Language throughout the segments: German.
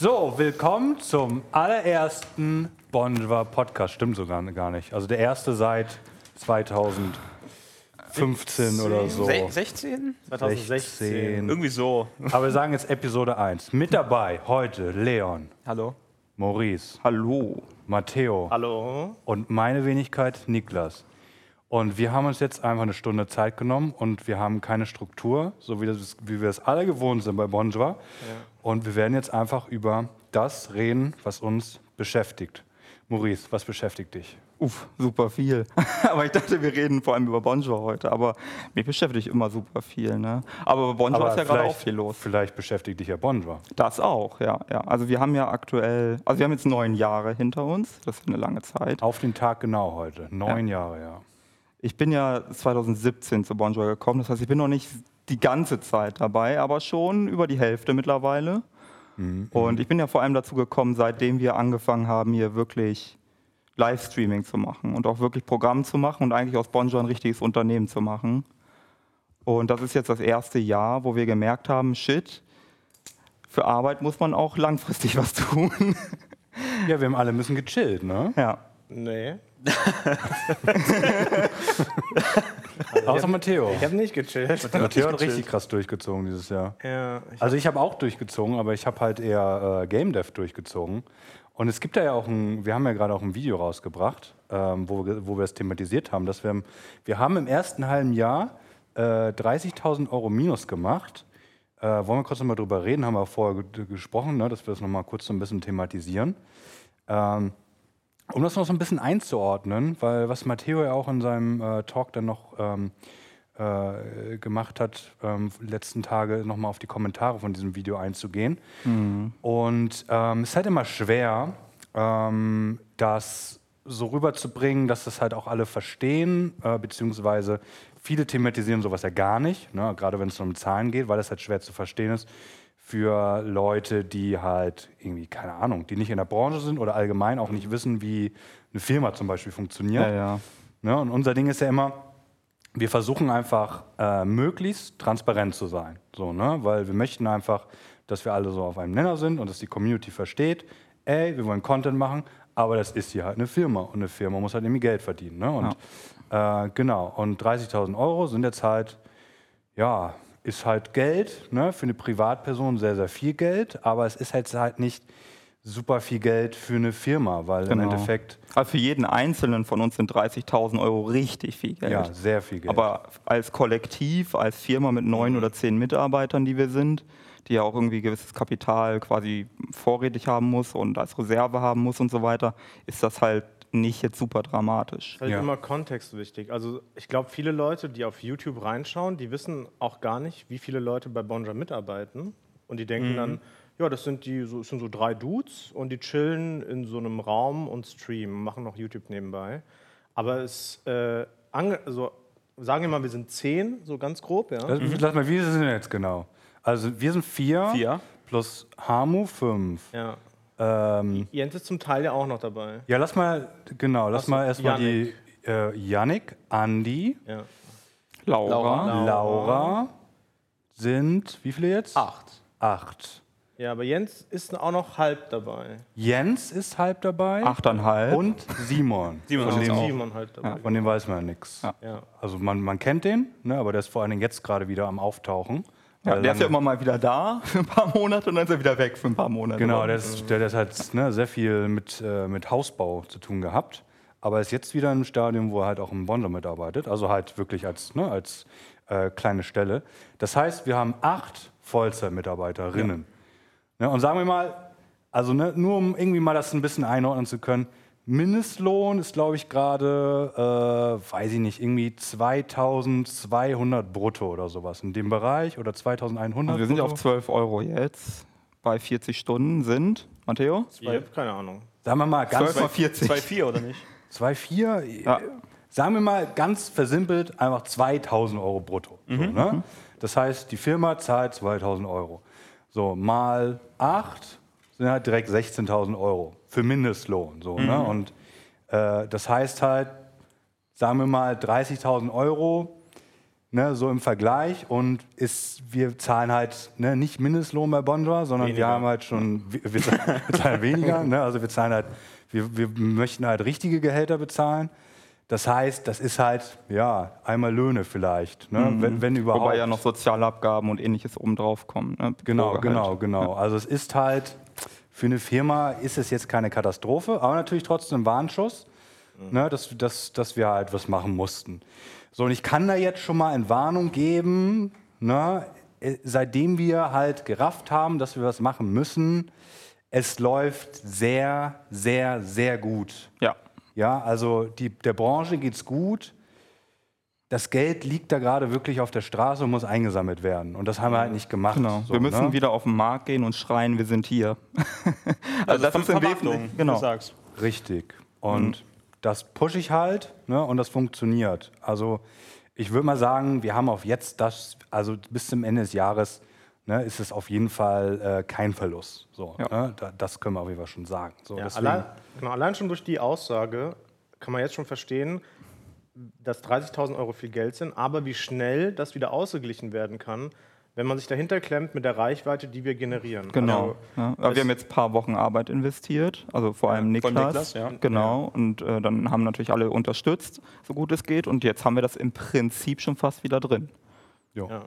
So, willkommen zum allerersten Bonjour Podcast. Stimmt sogar gar nicht. Also der erste seit 2015 oder so. Se 16? 2016. Irgendwie so. Aber wir sagen jetzt Episode 1. Mit dabei heute Leon, Hallo. Maurice, Hallo. Matteo Hallo. und meine Wenigkeit Niklas. Und wir haben uns jetzt einfach eine Stunde Zeit genommen und wir haben keine Struktur, so wie, das, wie wir es alle gewohnt sind bei Bonjour. Und wir werden jetzt einfach über das reden, was uns beschäftigt. Maurice, was beschäftigt dich? Uff, super viel. aber ich dachte, wir reden vor allem über Bonjour heute. Aber mich beschäftigt immer super viel. Ne? Aber bei Bonjour ist ja gerade auch viel los. Vielleicht beschäftigt dich ja Bonjour. Das auch, ja, ja. Also wir haben ja aktuell, also wir haben jetzt neun Jahre hinter uns. Das ist eine lange Zeit. Auf den Tag genau heute. Neun Jahre, ja. Ich bin ja 2017 zu Bonjour gekommen. Das heißt, ich bin noch nicht die ganze Zeit dabei, aber schon über die Hälfte mittlerweile. Und ich bin ja vor allem dazu gekommen, seitdem wir angefangen haben, hier wirklich Livestreaming zu machen und auch wirklich Programm zu machen und eigentlich aus Bonjour ein richtiges Unternehmen zu machen. Und das ist jetzt das erste Jahr, wo wir gemerkt haben, shit, für Arbeit muss man auch langfristig was tun. Ja, wir haben alle ein bisschen gechillt, ne? ja. Nee. Außer Matteo. Ich habe nicht gechillt. Matteo hat richtig krass durchgezogen dieses Jahr. Ja, ich Also ich habe auch durchgezogen, aber ich habe halt eher äh, Game Dev durchgezogen. Und es gibt da ja auch ein, wir haben ja gerade auch ein Video rausgebracht, ähm, wo, wir, wo wir es thematisiert haben, dass wir, im- wir haben im ersten halben Jahr äh, 30.000 Euro Minus gemacht. Äh, wollen wir kurz nochmal drüber reden, haben wir vorher ge- gesprochen, ne, dass wir das nochmal kurz so ein bisschen thematisieren. Ähm, um das noch so ein bisschen einzuordnen, weil was Matteo ja auch in seinem äh, Talk dann noch ähm, äh, gemacht hat, ähm, letzten Tage nochmal auf die Kommentare von diesem Video einzugehen. Und ähm, es ist halt immer schwer, ähm, das so rüberzubringen, dass das halt auch alle verstehen, äh, beziehungsweise viele thematisieren sowas ja gar nicht, ne? gerade wenn es um Zahlen geht, weil das halt schwer zu verstehen ist für Leute, die halt irgendwie, keine Ahnung, die nicht in der Branche sind oder allgemein auch nicht wissen, wie eine Firma zum Beispiel funktioniert. Ja, ja. Ne? Und unser Ding ist ja immer, wir versuchen einfach äh, möglichst transparent zu sein. So, ne? Weil wir möchten einfach, dass wir alle so auf einem Nenner sind und dass die Community versteht, ey, wir wollen Content machen, aber das ist hier halt eine Firma und eine Firma muss halt irgendwie Geld verdienen. Ne? Und äh, genau, und 30.000 Euro sind jetzt halt, ja, ist halt Geld, ne? für eine Privatperson sehr, sehr viel Geld, aber es ist halt, halt nicht super viel Geld für eine Firma, weil im Genau. Endeffekt, Also für jeden Einzelnen von uns sind 30.000 Euro richtig viel Geld. ja, sehr viel Geld. Aber als Kollektiv, als Firma mit neun oder zehn Mitarbeitern, die wir sind, die ja auch irgendwie gewisses Kapital quasi vorrätig haben muss und als Reserve haben muss und so weiter, ist das halt nicht jetzt super dramatisch. ist halt Ja. immer Kontext wichtig. Also ich glaube, viele Leute, die auf YouTube reinschauen, die wissen auch gar nicht, wie viele Leute bei Bonja mitarbeiten. Und die denken dann, ja, das sind die, so, es sind so drei Dudes und die chillen in so einem Raum und streamen, machen noch YouTube nebenbei. Aber es, äh, ange also sagen wir mal, wir sind zehn, so ganz grob, ja. Lass, lass mal, wie sind wir jetzt genau? Also wir sind vier, Vier. plus Hamu fünf. ja. Ähm, Jens ist zum Teil ja auch noch dabei. ja, lass mal, genau, lass so, mal erstmal die äh, Yannick, Andi, Ja. Laura, Laura. Laura sind, wie viele jetzt? Acht. Acht. ja, aber Jens ist auch noch halb dabei. Jens ist halb dabei. achteinhalb. Und Simon. Simon von, ist dem, auch. Simon halt dabei. von dem weiß man ja nichts. Ja. Ja. Also man, man kennt den, ne, aber der ist vor allen Dingen jetzt gerade wieder am Auftauchen. Ja, der ist ja immer mal wieder da für ein paar Monate und dann ist er wieder weg für ein paar Monate. Genau, der, ist, der, der hat ne, sehr viel mit, äh, mit Hausbau zu tun gehabt. Aber ist jetzt wieder im Stadium, wo er halt auch im Bonjour mitarbeitet. Also halt wirklich als, ne, als äh, kleine Stelle. Das heißt, wir haben acht Vollzeitmitarbeiterinnen. Ne, und sagen wir mal, also ne, nur um irgendwie mal das ein bisschen einordnen zu können, Mindestlohn ist, glaube ich, gerade, äh, weiß ich nicht, irgendwie 2200 brutto oder sowas in dem Bereich oder 2100. Also wir sind ja brutto. auf 12 Euro jetzt. Bei 40 Stunden sind, Matteo? Ich habe keine Ahnung. Sagen wir mal ganz 12 mal 40. 2,4 oder nicht? 2,4, Ja. sagen wir mal ganz versimpelt, einfach 2000 Euro brutto. So, ne? Das heißt, die Firma zahlt 2000 Euro. So, mal 8 sind halt direkt 16.000 Euro für Mindestlohn. So, ne? Und äh, das heißt halt, sagen wir mal 30.000 Euro ne, so im Vergleich und ist, wir zahlen halt ne, nicht Mindestlohn bei Bonjour, sondern weniger. wir haben halt schon, wir, wir zahlen weniger, ne, also wir zahlen halt, wir, wir möchten halt richtige Gehälter bezahlen. Das heißt, das ist halt, ja, einmal Löhne vielleicht, ne? mhm. wenn, wenn, überhaupt. Wobei ja noch Sozialabgaben und ähnliches obendrauf kommen. Ne? Genau, genau, genau. Also es ist halt, für eine Firma ist es jetzt keine Katastrophe, aber natürlich trotzdem ein Warnschuss, mhm. ne? dass, dass, dass wir halt was machen mussten. So, und ich kann da jetzt schon mal in Warnung geben, ne? Äh, seitdem wir halt gerafft haben, dass wir was machen müssen, es läuft sehr, sehr, sehr gut. Ja. Ja, also die, der Branche geht es gut. Das Geld liegt da gerade wirklich auf der Straße und muss eingesammelt werden. Und das haben wir halt nicht gemacht. Genau. So, wir müssen ne? wieder auf den Markt gehen und schreien, wir sind hier. also, also das ist im Wesentlichen, genau. du sagst. Richtig. Und mhm. das pushe ich halt ne? und das funktioniert. Also ich würde mal sagen, wir haben auf jetzt das, also bis zum Ende des Jahres ne, ist es auf jeden Fall äh, kein Verlust. So, ja. ne, da, das können wir auf jeden Fall schon sagen. So, ja, allein, genau, allein schon durch die Aussage kann man jetzt schon verstehen, dass 30.000 Euro viel Geld sind, aber wie schnell das wieder ausgeglichen werden kann, wenn man sich dahinter klemmt mit der Reichweite, die wir generieren. Genau. Also, ja. wir haben jetzt ein paar Wochen Arbeit investiert, also vor allem Niklas. Niklas ja. Genau. Ja. Und äh, dann haben natürlich alle unterstützt, so gut es geht. Und jetzt haben wir das im Prinzip schon fast wieder drin. Jo. Ja.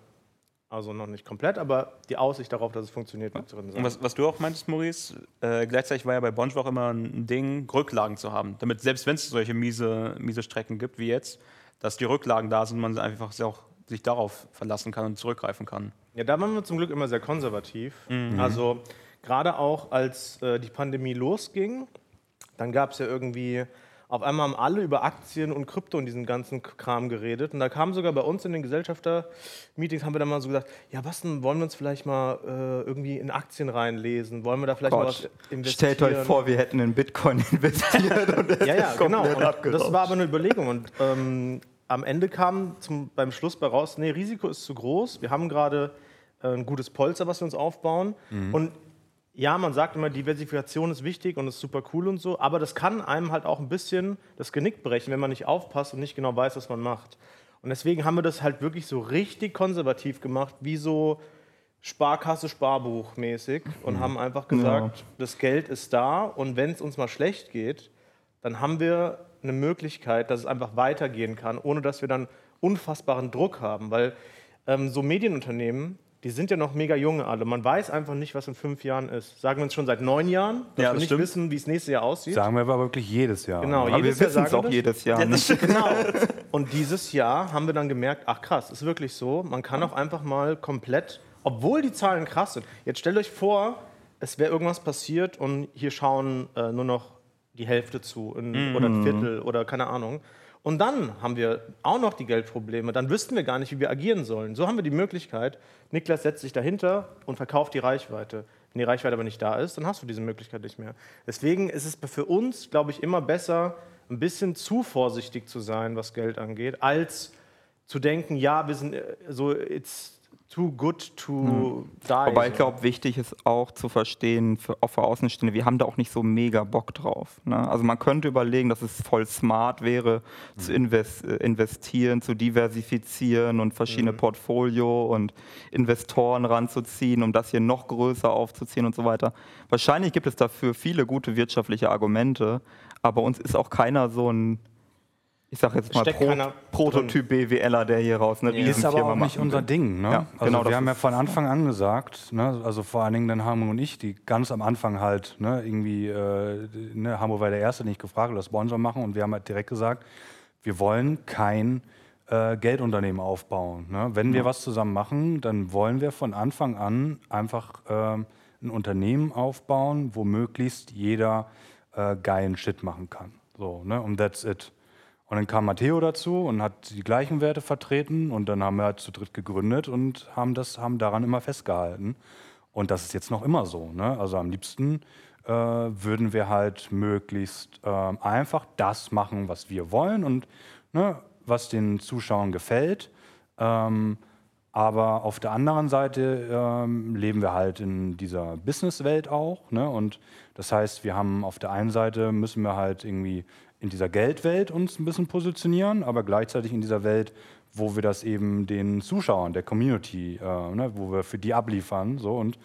Also noch nicht komplett, aber die Aussicht darauf, dass es funktioniert, wird drin sein. Und was, was, du auch meintest, Maurice, äh, gleichzeitig war ja bei Bonch auch immer ein Ding, Rücklagen zu haben. Damit selbst wenn es solche miese, miese Strecken gibt wie jetzt, dass die Rücklagen da sind, man einfach auch sich darauf verlassen kann und zurückgreifen kann. Ja, da waren wir zum Glück immer sehr konservativ. Mhm. Also gerade auch als äh, die Pandemie losging, dann gab es ja irgendwie auf einmal haben alle über Aktien und Krypto und diesen ganzen Kram geredet. Und da kam sogar bei uns in den Gesellschafter-Meetings, haben wir dann mal so gesagt, ja, was denn, wollen wir uns vielleicht mal äh, irgendwie in Aktien reinlesen? Wollen wir da vielleicht Gott, mal was investieren? Stellt euch vor, wir hätten in Bitcoin investiert. und das ja, ja, genau. das war aber eine Überlegung. Und ähm, am Ende kam zum, beim Schluss bei raus, nee, Risiko ist zu groß. Wir haben gerade äh, ein gutes Polster, was wir uns aufbauen. Mhm. Und ja, man sagt immer, Diversifikation ist wichtig und ist super cool und so, aber das kann einem halt auch ein bisschen das Genick brechen, wenn man nicht aufpasst und nicht genau weiß, was man macht. Und deswegen haben wir das halt wirklich so richtig konservativ gemacht, wie so Sparkasse, Sparbuch mäßig und mhm. haben einfach gesagt, ja. das Geld ist da und wenn es uns mal schlecht geht, dann haben wir eine Möglichkeit, dass es einfach weitergehen kann, ohne dass wir dann unfassbaren Druck haben, weil ähm, so Medienunternehmen, die sind ja noch mega junge alle. Man weiß einfach nicht, was in fünf Jahren ist. Sagen wir uns schon seit neun Jahren, dass ja, wir nicht stimmt. wissen, wie es nächstes Jahr aussieht. Sagen wir aber wirklich jedes Jahr. Genau, aber jedes wir wissen es auch das. jedes Jahr. Ja, genau. Und dieses Jahr haben wir dann gemerkt, ach krass, ist wirklich so. Man kann auch einfach mal komplett, obwohl die Zahlen krass sind. Jetzt stellt euch vor, es wäre irgendwas passiert und hier schauen äh, nur noch die Hälfte zu in, mhm. oder ein Viertel oder keine Ahnung. Und dann haben wir auch noch die Geldprobleme. Dann wüssten wir gar nicht, wie wir agieren sollen. So haben wir die Möglichkeit, Niklas setzt sich dahinter und verkauft die Reichweite. Wenn die Reichweite aber nicht da ist, dann hast du diese Möglichkeit nicht mehr. Deswegen ist es für uns, glaube ich, immer besser, ein bisschen zu vorsichtig zu sein, was Geld angeht, als zu denken, ja, wir sind äh, so, it's too good to mhm. die. Wobei ich glaube, wichtig ist auch zu verstehen, für, auch für Außenstehende, wir haben da auch nicht so mega Bock drauf. Ne? Also man könnte überlegen, dass es voll smart wäre, mhm. zu invest, äh, investieren, zu diversifizieren und verschiedene mhm. Portfolio und Investoren ranzuziehen, um das hier noch größer aufzuziehen und so weiter. Wahrscheinlich gibt es dafür viele gute wirtschaftliche Argumente, aber uns ist auch keiner so ein ich sag jetzt mal Pro Prototyp BWLer, der hier raus eine ja. Ist aber auch nicht unser Ding. Ne? Ja, also genau wir haben ja von Anfang an gesagt, ne, also vor allen Dingen dann Hamburg und ich, die ganz am Anfang halt ne, irgendwie, äh, ne, Hamburg war der Erste, den ich gefragt habe, das Sponsor machen und wir haben halt direkt gesagt, wir wollen kein äh, Geldunternehmen aufbauen. Ne? Wenn wir was zusammen machen, dann wollen wir von Anfang an einfach äh, ein Unternehmen aufbauen, wo möglichst jeder äh, geilen Shit machen kann. So, ne? Und that's it. Und dann kam Matteo dazu und hat die gleichen Werte vertreten und dann haben wir halt zu dritt gegründet und haben, das, haben daran immer festgehalten. Und das ist jetzt noch immer so. Ne? Also am liebsten äh, würden wir halt möglichst äh, einfach das machen, was wir wollen und ne, was den Zuschauern gefällt. Ähm, aber auf der anderen Seite ähm, leben wir halt in dieser Businesswelt auch. Ne? Und das heißt, wir haben auf der einen Seite müssen wir halt irgendwie in dieser Geldwelt uns ein bisschen positionieren, aber gleichzeitig in dieser Welt wo wir das eben den Zuschauern, der Community, äh, ne, wo wir für die abliefern. So und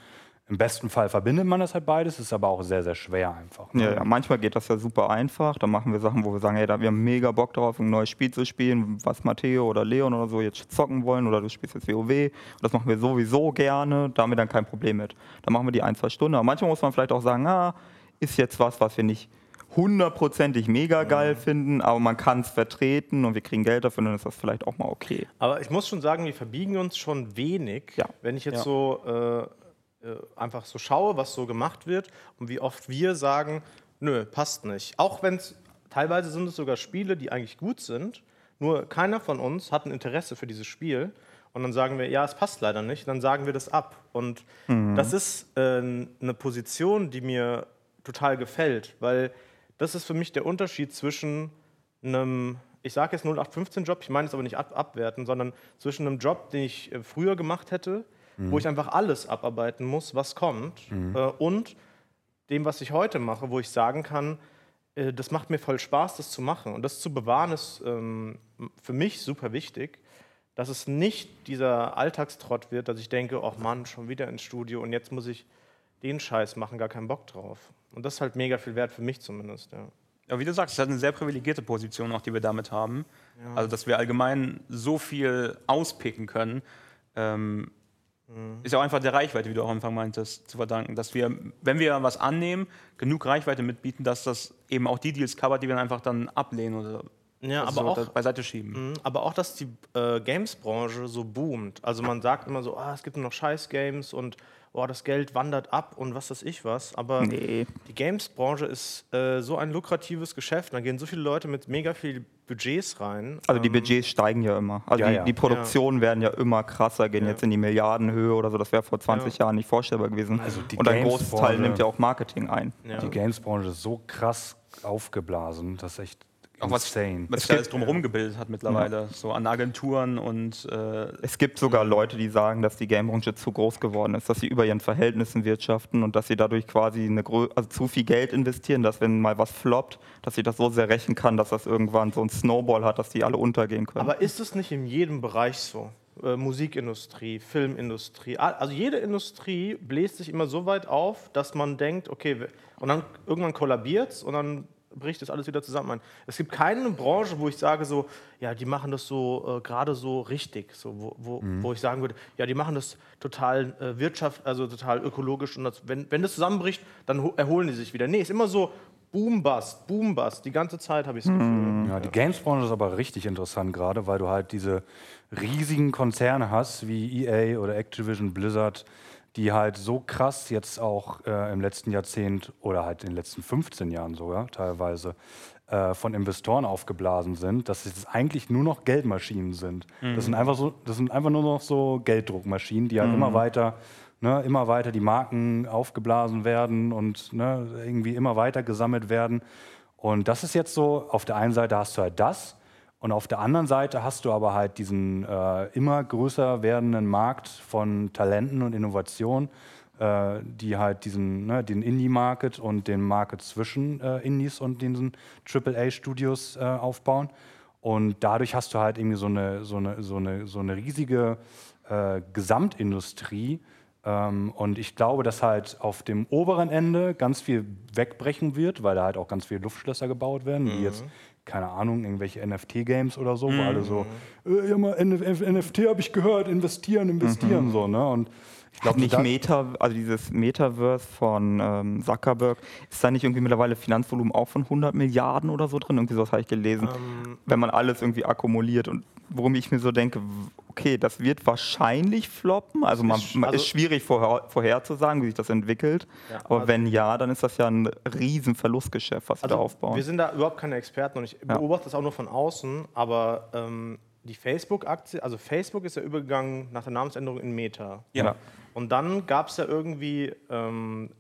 im besten Fall verbindet man das halt beides, ist aber auch sehr, sehr schwer einfach. Ne? Ja, ja, manchmal geht das ja super einfach. Da machen wir Sachen, wo wir sagen, hey, da, wir haben mega Bock drauf, ein neues Spiel zu spielen, was Matteo oder Leon oder so jetzt zocken wollen oder du spielst jetzt WoW. Und das machen wir sowieso gerne, da haben wir dann kein Problem mit. Da machen wir die ein, zwei Stunden. Aber manchmal muss man vielleicht auch sagen, ah, ist jetzt was, was wir nicht hundertprozentig mega geil Mhm. finden, aber man kann es vertreten und wir kriegen Geld dafür, dann ist das vielleicht auch mal okay. Aber ich muss schon sagen, wir verbiegen uns schon wenig, Ja. wenn ich jetzt Ja. so äh, äh, einfach so schaue, was so gemacht wird und wie oft wir sagen, nö, passt nicht. Auch wenn es teilweise sind es sogar Spiele, die eigentlich gut sind, nur keiner von uns hat ein Interesse für dieses Spiel. Und dann sagen wir, ja, es passt leider nicht, dann sagen wir das ab. Und das ist äh, eine Position, die mir total gefällt, weil das ist für mich der Unterschied zwischen einem, ich sage jetzt 0815-Job, ich meine es aber nicht ab abwerten, sondern zwischen einem Job, den ich äh, früher gemacht hätte, wo ich einfach alles abarbeiten muss, was kommt, äh, und dem, was ich heute mache, wo ich sagen kann, äh, das macht mir voll Spaß, das zu machen. Und das zu bewahren ist ähm, für mich super wichtig, dass es nicht dieser Alltagstrott wird, dass ich denke, oh Mann, schon wieder ins Studio und jetzt muss ich den Scheiß machen, gar keinen Bock drauf. Und das ist halt mega viel wert für mich zumindest. Ja. Ja, wie du sagst, es ist eine sehr privilegierte Position, auch die wir damit haben. Also, dass wir allgemein so viel auspicken können, ähm, ist ja auch einfach der Reichweite, wie du auch am Anfang meintest, zu verdanken. Dass wir, wenn wir was annehmen, genug Reichweite mitbieten, dass das eben auch die Deals covert, die wir dann einfach dann ablehnen oder Ja, also aber so auch, beiseite schieben. Mhm, Aber auch, dass die äh, Games-Branche so boomt. Also man sagt immer so, ah, es gibt nur noch Scheiß-Games und oh, das Geld wandert ab und was weiß ich was. Aber Nee. die Games-Branche ist äh, so ein lukratives Geschäft. Da gehen so viele Leute mit mega viel Budgets rein. Also die Ähm, Budgets steigen ja immer. Also Ja, die, ja. die Produktionen werden ja immer krasser, gehen Ja. jetzt in die Milliardenhöhe oder so. Das wäre vor 20 Ja. Jahren nicht vorstellbar gewesen. Also die Und ein großes Teil nimmt ja auch Marketing ein. ja. Die Games-Branche ist so krass aufgeblasen, das ist echt Auch was, insane. was sich alles drumherum gebildet hat mittlerweile, so an Agenturen und äh, Es gibt sogar Leute, die sagen, dass die Gamebranche zu groß geworden ist, dass sie über ihren Verhältnissen wirtschaften und dass sie dadurch quasi eine also zu viel Geld investieren, dass wenn mal was floppt, dass sie das so sehr rächen kann, dass das irgendwann so ein Snowball hat, dass die alle untergehen können. Aber ist es nicht in jedem Bereich so? Äh, Musikindustrie, Filmindustrie, also jede Industrie bläst sich immer so weit auf, dass man denkt, okay, und dann irgendwann kollabiert es und dann bricht das alles wieder zusammen ein. Es gibt keine Branche, wo ich sage so, ja, die machen das so äh, gerade so richtig, so, wo, wo, wo ich sagen würde, ja, die machen das total äh, Wirtschaft, also total ökologisch und das, wenn, wenn das zusammenbricht, dann ho- erholen die sich wieder. Nee, ist immer so Boom Bust, Boom Bust, die ganze Zeit habe ich das Gefühl. Ja, die Games-Branche ist aber richtig interessant gerade, weil du halt diese riesigen Konzerne hast, wie EA oder Activision Blizzard, die halt so krass jetzt auch äh, im letzten Jahrzehnt oder halt in den letzten 15 Jahren sogar teilweise äh, von Investoren aufgeblasen sind, dass es eigentlich nur noch Geldmaschinen sind. Das sind einfach so, das sind einfach nur noch so Gelddruckmaschinen, die halt immer weiter ne, immer weiter die Marken aufgeblasen werden und ne, irgendwie immer weiter gesammelt werden. Und das ist jetzt so, auf der einen Seite hast du halt das und auf der anderen Seite hast du aber halt diesen äh, immer größer werdenden Markt von Talenten und Innovationen, äh, die halt diesen, ne, den Indie-Market und den Market zwischen äh, Indies und diesen AAA-Studios äh, aufbauen. Und dadurch hast du halt irgendwie so eine, so eine, so eine, so eine riesige äh, Gesamtindustrie. Ähm, und ich glaube, dass halt auf dem oberen Ende ganz viel wegbrechen wird, weil da halt auch ganz viele Luftschlösser gebaut werden, wie jetzt, keine Ahnung, irgendwelche NFT-Games oder so, wo alle so, äh, ja, mal, NF NFT habe ich gehört, investieren, investieren, so, ne? Und ich glaube, nicht Meta, also dieses Metaverse von ähm, Zuckerberg, ist da nicht irgendwie mittlerweile Finanzvolumen auch von 100 Milliarden oder so drin? Irgendwie sowas habe ich gelesen. Wenn man alles irgendwie akkumuliert und worum ich mir so denke, okay, das wird wahrscheinlich floppen. Also man, ist- man also- ist schwierig vorher, vorherzusagen, wie sich das entwickelt. Ja, Aber also- wenn ja, dann ist das ja ein riesen Verlustgeschäft, was wir da Also, aufbauen. wir sind da überhaupt keine Experten und ich beobachte das auch nur von außen, aber ähm, die Facebook-Aktie, also Facebook ist ja übergegangen nach der Namensänderung in Meta. Ja. Und dann gab es ja irgendwie ähm,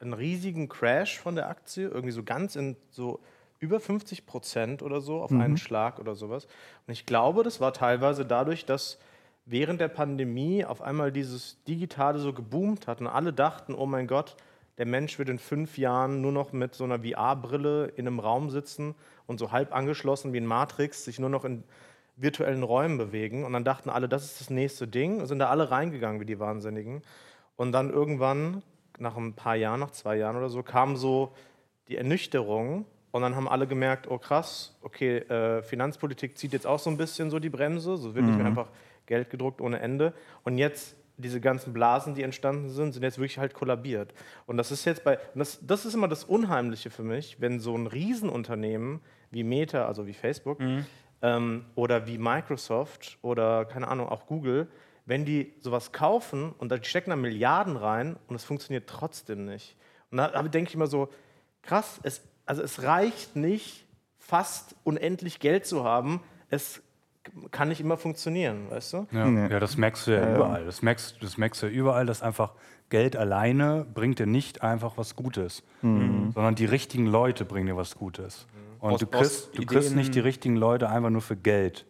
einen riesigen Crash von der Aktie, irgendwie so ganz in so über 50 Prozent oder so auf einen Schlag oder sowas. Und ich glaube, das war teilweise dadurch, dass während der Pandemie auf einmal dieses Digitale so geboomt hat und alle dachten, oh mein Gott, der Mensch wird in fünf Jahren nur noch mit so einer VR-Brille in einem Raum sitzen und so halb angeschlossen wie in Matrix sich nur noch in virtuellen Räumen bewegen. Und dann dachten alle, das ist das nächste Ding. Und sind da alle reingegangen wie die Wahnsinnigen. Und dann irgendwann, nach ein paar Jahren, nach zwei Jahren oder so, kam so die Ernüchterung. Und dann haben alle gemerkt, oh krass, okay, äh, Finanzpolitik zieht jetzt auch so ein bisschen so die Bremse. So wird nicht mehr einfach Geld gedruckt ohne Ende. Und jetzt diese ganzen Blasen, die entstanden sind, sind jetzt wirklich halt kollabiert. Und das ist jetzt bei, das, das ist immer das Unheimliche für mich, wenn so ein Riesenunternehmen wie Meta, also wie Facebook, ähm, oder wie Microsoft oder keine Ahnung, auch Google, wenn die sowas kaufen und da stecken da Milliarden rein und es funktioniert trotzdem nicht. Und da, da denke ich immer so, krass, es, also es reicht nicht, fast unendlich Geld zu haben. Es kann nicht immer funktionieren, weißt du? Ja, ja das merkst du ja überall. Das merkst, das merkst du ja überall, dass einfach Geld alleine bringt dir nicht einfach was Gutes, sondern die richtigen Leute bringen dir was Gutes. Und Brauchst- du kriegst, du kriegst nicht die richtigen Leute einfach nur für Geld.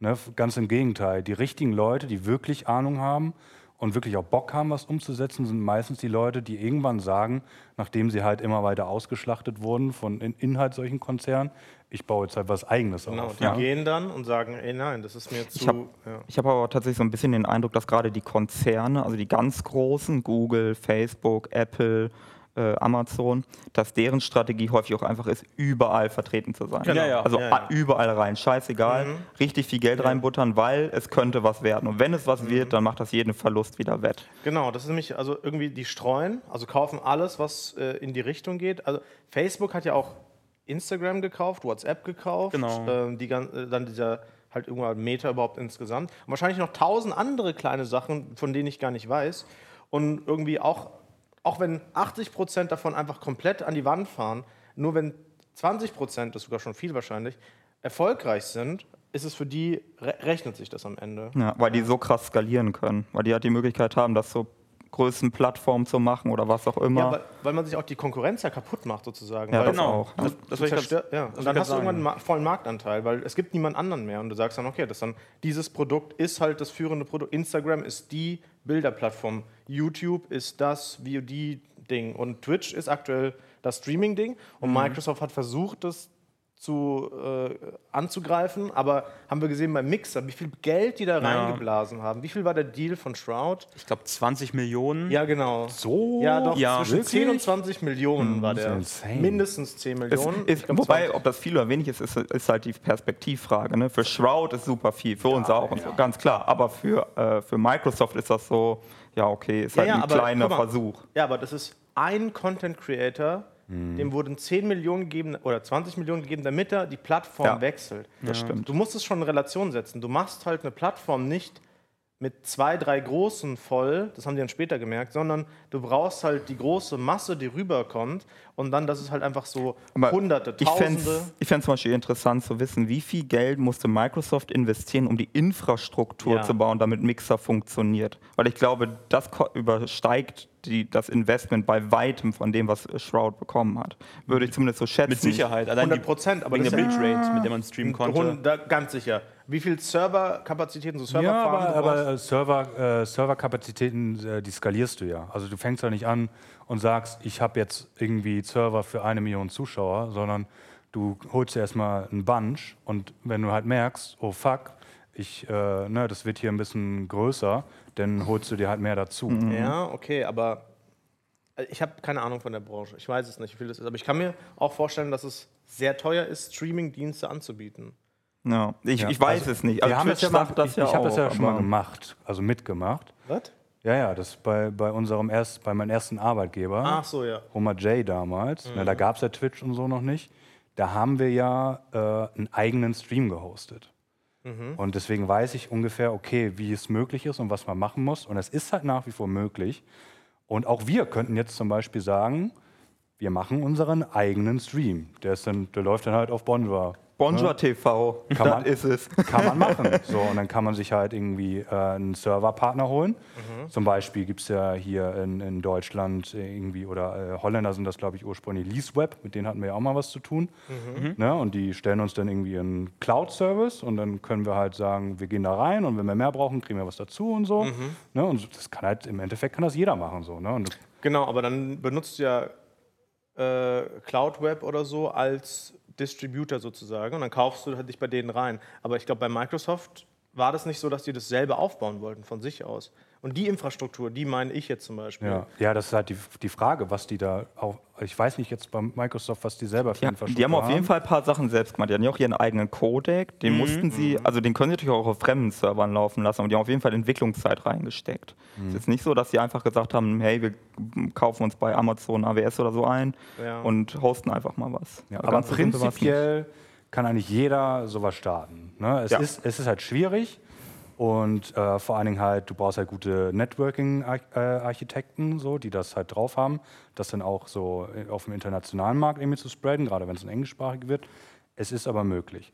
Ne? Ganz im Gegenteil. Die richtigen Leute, die wirklich Ahnung haben und wirklich auch Bock haben, was umzusetzen, sind meistens die Leute, die irgendwann sagen, nachdem sie halt immer weiter ausgeschlachtet wurden von in Inhalt solchen Konzernen, ich baue jetzt halt was Eigenes Genau, auf. die Ja. gehen dann und sagen, ey nein, das ist mir zu. Ich habe ja. hab aber tatsächlich so ein bisschen den Eindruck, dass gerade die Konzerne, also die ganz großen, Google, Facebook, Apple, äh, Amazon, dass deren Strategie häufig auch einfach ist, überall vertreten zu sein. Genau. Ja, ja. Also Ja, überall rein, scheißegal, richtig viel Geld reinbuttern, weil es könnte was werden. Und wenn es was wird, dann macht das jeden Verlust wieder wett. Genau, das ist nämlich, also irgendwie die streuen, also kaufen alles, was äh, in die Richtung geht. Also Facebook hat ja auch Instagram gekauft, WhatsApp gekauft, Genau. ähm, die, äh, dann dieser halt irgendwann Meta überhaupt insgesamt. Und wahrscheinlich noch tausend andere kleine Sachen, von denen ich gar nicht weiß. Und irgendwie auch, auch wenn 80 Prozent davon einfach komplett an die Wand fahren, nur wenn 20 Prozent, das ist sogar schon viel wahrscheinlich, erfolgreich sind, ist es für die, re rechnet sich das am Ende. Ja, weil die so krass skalieren können, weil die halt die Möglichkeit haben, das so größten Plattformen zu machen oder was auch immer. Ja, weil, weil man sich auch die Konkurrenz ja kaputt macht, sozusagen. Ja, weil das Genau. auch. Das, das du wollte ich zerstör- grad- ja. das Und dann hast du grad irgendwann einen sagen. vollen Marktanteil, weil es gibt niemand anderen mehr. Und du sagst dann, okay, das dann, dieses Produkt ist halt das führende Produkt. Instagram ist die Bilderplattform. YouTube ist das VOD-Ding. Und Twitch ist aktuell das Streaming-Ding. Und Mhm. Microsoft hat versucht, das zu, äh, anzugreifen, aber haben wir gesehen beim Mixer, wie viel Geld die da Ja. reingeblasen haben. Wie viel war der Deal von Shroud? Ich glaube 20 Millionen. Ja, genau. So? Ja, doch, Ja. zwischen 10 und Wirklich? 20 Millionen war ist ja der. insane. Mindestens 10 Es Millionen. ist, Ich glaub, wobei, 20. ob das viel oder wenig ist, ist, ist halt die Perspektivfrage. Ne? Für Shroud ist super viel, für uns auch, und so, ganz klar. Aber für, äh, für Microsoft ist das so, ja, okay, ist Ja, halt ja, ein aber kleiner mal. Versuch. Ja, aber das ist ein Content Creator, Mhm. dem wurden 10 Millionen gegeben oder 20 Millionen gegeben, damit er die Plattform Ja, wechselt. Das stimmt. Du musst es schon in Relation setzen. Du machst halt eine Plattform nicht mit zwei, drei großen voll, das haben die dann später gemerkt, sondern du brauchst halt die große Masse, die rüberkommt und dann, das ist halt einfach so Aber Hunderte, Ich fände Tausende. es zum Beispiel interessant zu wissen, wie viel Geld musste Microsoft investieren, um die Infrastruktur Ja. zu bauen, damit Mixer funktioniert. Weil ich glaube, das übersteigt die, das Investment bei weitem von dem, was Shroud bekommen hat. Würde ich zumindest so schätzen. Mit Sicherheit. Allein 100 Prozent, aber wegen der ist ja- Bitrate, mit der man streamen konnte. Da, ganz sicher. Wie viel Serverkapazitäten, so Ja, Serverfarmen aber, aber Server, äh, Serverkapazitäten, äh, die skalierst du ja. Also du fängst ja nicht an und sagst, ich habe jetzt irgendwie Server für eine Million Zuschauer, sondern du holst dir erstmal einen Bunch und wenn du halt merkst, oh fuck, ich, äh, ne, das wird hier ein bisschen größer, dann holst du dir halt mehr dazu. Ja, okay, aber äh, ich habe keine Ahnung von der Branche. Ich weiß es nicht, wie viel das ist. Aber ich kann mir auch vorstellen, dass es sehr teuer ist, Streaming-Dienste anzubieten. Ja, ich, Ja, ich weiß also, es nicht. wir Also haben Twitch das ja mal, das ich ja ich habe das ja schon mal gemacht, also mitgemacht. Was? Ja, ja, das bei, bei unserem erst, bei meinem ersten Arbeitgeber. Ach so, ja. Homer J damals, na, da gab es ja Twitch und so noch nicht. Da haben wir ja äh, einen eigenen Stream gehostet. Und deswegen weiß ich ungefähr, okay, wie es möglich ist und was man machen muss. Und es ist halt nach wie vor möglich. Und auch wir könnten jetzt zum Beispiel sagen, wir machen unseren eigenen Stream. Der, ist dann, der läuft dann halt auf Bonjour. Bonjour TV, Kann das man- ist es. Kann man machen. So, und dann kann man sich halt irgendwie äh, einen Serverpartner holen. Zum Beispiel gibt es ja hier in, in Deutschland irgendwie, oder äh, Holländer sind das, glaube ich, ursprünglich LeaseWeb, mit denen hatten wir ja auch mal was zu tun. Ne? Und die stellen uns dann irgendwie einen Cloud-Service und dann können wir halt sagen, wir gehen da rein und wenn wir mehr brauchen, kriegen wir was dazu und so. Ne? Und das kann halt, im Endeffekt kann das jeder machen. So, ne? Genau, aber dann benutzt ja äh, Cloud Web oder so als Distributor sozusagen und dann kaufst du dich bei denen rein. Aber ich glaube, bei Microsoft war das nicht so, dass die das selber aufbauen wollten von sich aus. Und die Infrastruktur, die meine ich jetzt zum Beispiel. Ja, ja das ist halt die, die Frage, was die da auch. Ich weiß nicht jetzt bei Microsoft, was die selber für Ja, Infrastruktur die haben auf jeden Fall ein paar Sachen selbst gemacht. Die hatten ja auch ihren eigenen Codec. Den mussten sie, also den können sie natürlich auch auf fremden Servern laufen lassen, aber die haben auf jeden Fall Entwicklungszeit reingesteckt. Es ist jetzt nicht so, dass sie einfach gesagt haben, hey, wir kaufen uns bei Amazon AWS oder so ein Ja. und hosten einfach mal was. Ja, aber prinzipiell kann eigentlich jeder sowas starten. Ne? Es, Ja. ist, es ist halt schwierig und äh, vor allen Dingen halt, du brauchst halt gute Networking-Architekten, so, die das halt drauf haben, das dann auch so äh, auf dem internationalen Markt irgendwie zu spreaden, gerade wenn es ein englischsprachig wird. Es ist aber möglich.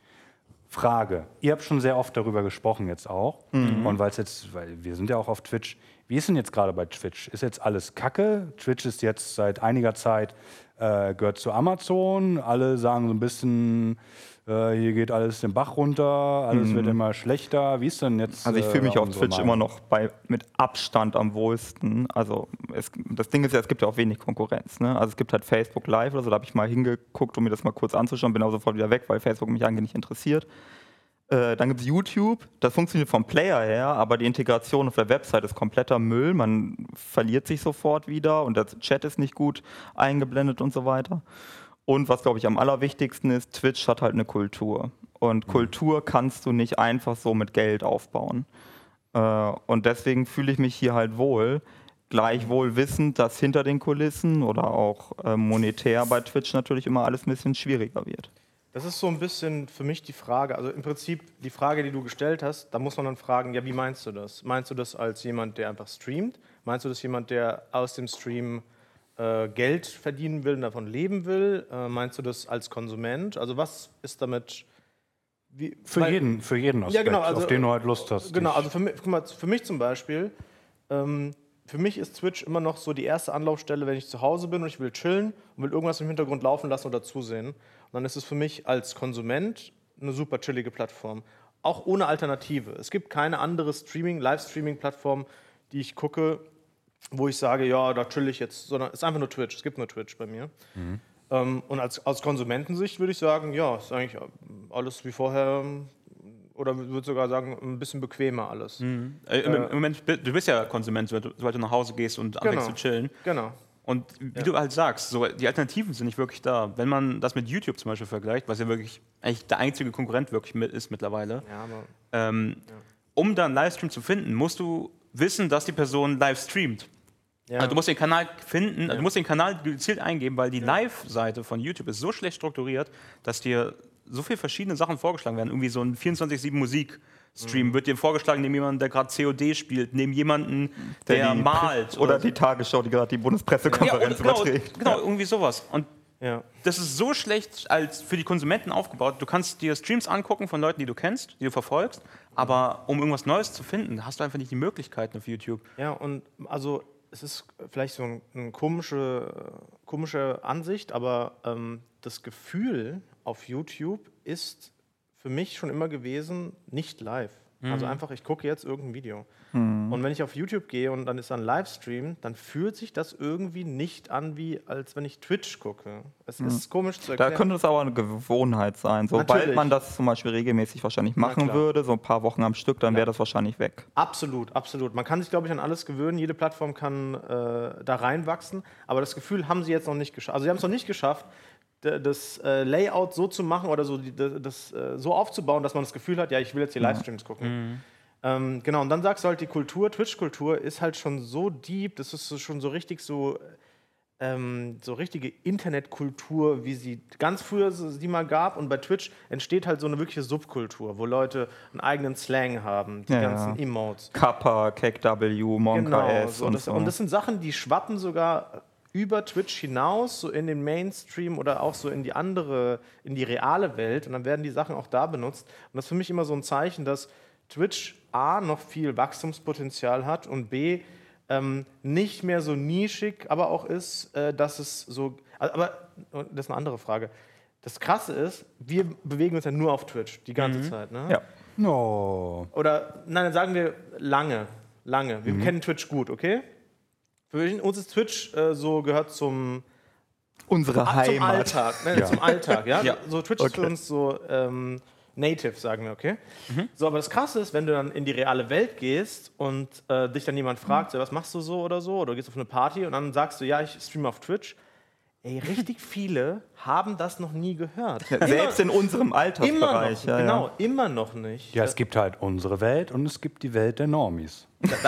Frage, ihr habt schon sehr oft darüber gesprochen jetzt auch und weil es jetzt, weil wir sind ja auch auf Twitch, wie ist denn jetzt gerade bei Twitch? Ist jetzt alles Kacke? Twitch ist jetzt seit einiger Zeit, äh, gehört zu Amazon, alle sagen so ein bisschen, äh, hier geht alles den Bach runter, alles wird immer schlechter. Wie ist denn jetzt? Also ich fühle mich äh, auf Twitch immer noch bei, mit Abstand am wohlsten. Also es, das Ding ist ja, es gibt ja auch wenig Konkurrenz. Ne? Also es gibt halt Facebook Live oder so, da habe ich mal hingeguckt, um mir das mal kurz anzuschauen, bin aber sofort wieder weg, weil Facebook mich eigentlich nicht interessiert. Äh, dann gibt es YouTube, das funktioniert vom Player her, aber die Integration auf der Website ist kompletter Müll. Man verliert sich sofort wieder und der Chat ist nicht gut eingeblendet und so weiter. Und was, glaube ich, am allerwichtigsten ist, Twitch hat halt eine Kultur. Und Kultur kannst du nicht einfach so mit Geld aufbauen. Äh, und deswegen fühle ich mich hier halt wohl. Gleichwohl wissend, dass hinter den Kulissen oder auch äh, monetär bei Twitch natürlich immer alles ein bisschen schwieriger wird. Das ist so ein bisschen für mich die Frage, also im Prinzip die Frage, die du gestellt hast, da muss man dann fragen, ja, wie meinst du das? Meinst du das als jemand, der einfach streamt? Meinst du das jemand, der aus dem Stream äh, Geld verdienen will und davon leben will? Äh, meinst du das als Konsument? Also was ist damit... Wie, Für weil- jeden, für jeden Aspekt, genau, also- auf den du halt Lust hast. Genau, also für mich, mal, für mich zum Beispiel, ähm, für mich ist Twitch immer noch so die erste Anlaufstelle, wenn ich zu Hause bin und ich will chillen und will irgendwas im Hintergrund laufen lassen oder zusehen. Und dann ist es für mich als Konsument eine super chillige Plattform. Auch ohne Alternative. Es gibt keine andere Streaming, Livestreaming-Plattform, die ich gucke, wo ich sage, ja, da chill ich jetzt, sondern es ist einfach nur Twitch. Es gibt nur Twitch bei mir. Ähm, und als, aus Konsumentensicht würde ich sagen, ja, ist eigentlich alles wie vorher oder würde sogar sagen, ein bisschen bequemer alles. Äh, im, Im Moment, du bist ja Konsument, sobald du- sobald du nach Hause gehst und anfängst Genau. zu chillen. Genau. Und wie du halt sagst, so, die Alternativen sind nicht wirklich da. Wenn man das mit YouTube zum Beispiel vergleicht, was ja wirklich eigentlich der einzige Konkurrent wirklich mit ist mittlerweile, Ja, aber ähm, um dann einen Livestream zu finden, musst du wissen, dass die Person live streamt. ja. Also du musst den Kanal finden, du musst den Kanal gezielt eingeben, weil die Live-Seite von YouTube ist so schlecht strukturiert, dass dir so viele verschiedene Sachen vorgeschlagen werden. Irgendwie so ein 24-7 Musik-Stream wird dir vorgeschlagen, neben jemandem, der gerade COD spielt, neben jemandem, der, die malt. Oder die Tagesschau, die gerade die ja, Bundespressekonferenz und, genau, überträgt. genau, irgendwie sowas. Und ja. das ist so schlecht als für die Konsumenten aufgebaut. Du kannst dir Streams angucken von Leuten, die du kennst, die du verfolgst, aber um irgendwas Neues zu finden, hast du einfach nicht die Möglichkeiten auf YouTube. ja, und also es ist vielleicht so ein- eine komische, komische Ansicht, aber ähm, das Gefühl auf YouTube ist für mich schon immer gewesen, nicht live. Also einfach, ich gucke jetzt irgendein Video. Und wenn ich auf YouTube gehe und dann ist da ein Livestream, dann fühlt sich das irgendwie nicht an, wie als wenn ich Twitch gucke. Es ist komisch zu Da erklären. könnte es aber eine Gewohnheit sein. Sobald Natürlich. man das zum Beispiel regelmäßig wahrscheinlich machen würde, so ein paar Wochen am Stück, dann wäre das wahrscheinlich weg. Absolut, absolut. Man kann sich, glaube ich, an alles gewöhnen. Jede Plattform kann äh, da reinwachsen. Aber das Gefühl haben sie jetzt noch nicht geschafft. Also sie haben es noch nicht geschafft, das äh, Layout so zu machen oder so das äh, so aufzubauen, dass man das Gefühl hat, ja, ich will jetzt die Livestreams gucken. Ähm, genau, und dann sagst du halt, die Kultur, Twitch-Kultur ist halt schon so deep, das ist schon so richtig so, ähm, so richtige Internetkultur, wie sie ganz früher sie mal gab. Und bei Twitch entsteht halt so eine wirkliche Subkultur, wo Leute einen eigenen Slang haben, die Ja, ganzen ja. Emotes. Kappa, CakeW, Monka Genau, S so, und das, so. und das sind Sachen, die schwappen sogar über Twitch hinaus, so in den Mainstream oder auch so in die andere, in die reale Welt. Und dann werden die Sachen auch da benutzt. Und das ist für mich immer so ein Zeichen, dass Twitch A noch viel Wachstumspotenzial hat und B ähm, nicht mehr so nischig, aber auch ist, äh, dass es so. Aber das ist eine andere Frage. Das Krasse ist, wir bewegen uns ja nur auf Twitch die ganze Zeit. Ne? ja. No. Oder nein, dann sagen wir lange, lange. Wir kennen Twitch gut, okay? Für uns ist Twitch äh, so gehört zum Unsere Ah, Zum Heimat. Alltag, ne, Ja. zum Alltag, ja. Ja. So Twitch ist für uns so ähm, native, sagen wir, okay? So, aber das Krasse ist, wenn du dann in die reale Welt gehst und äh, dich dann jemand fragt, so, was machst du so oder so, oder du gehst auf eine Party und dann sagst du, ja, ich streame auf Twitch. Ey, richtig viele haben das noch nie gehört. Selbst in unserem immer Altersbereich. noch, ja, genau, ja. immer noch nicht. Ja, es gibt halt unsere Welt und es gibt die Welt der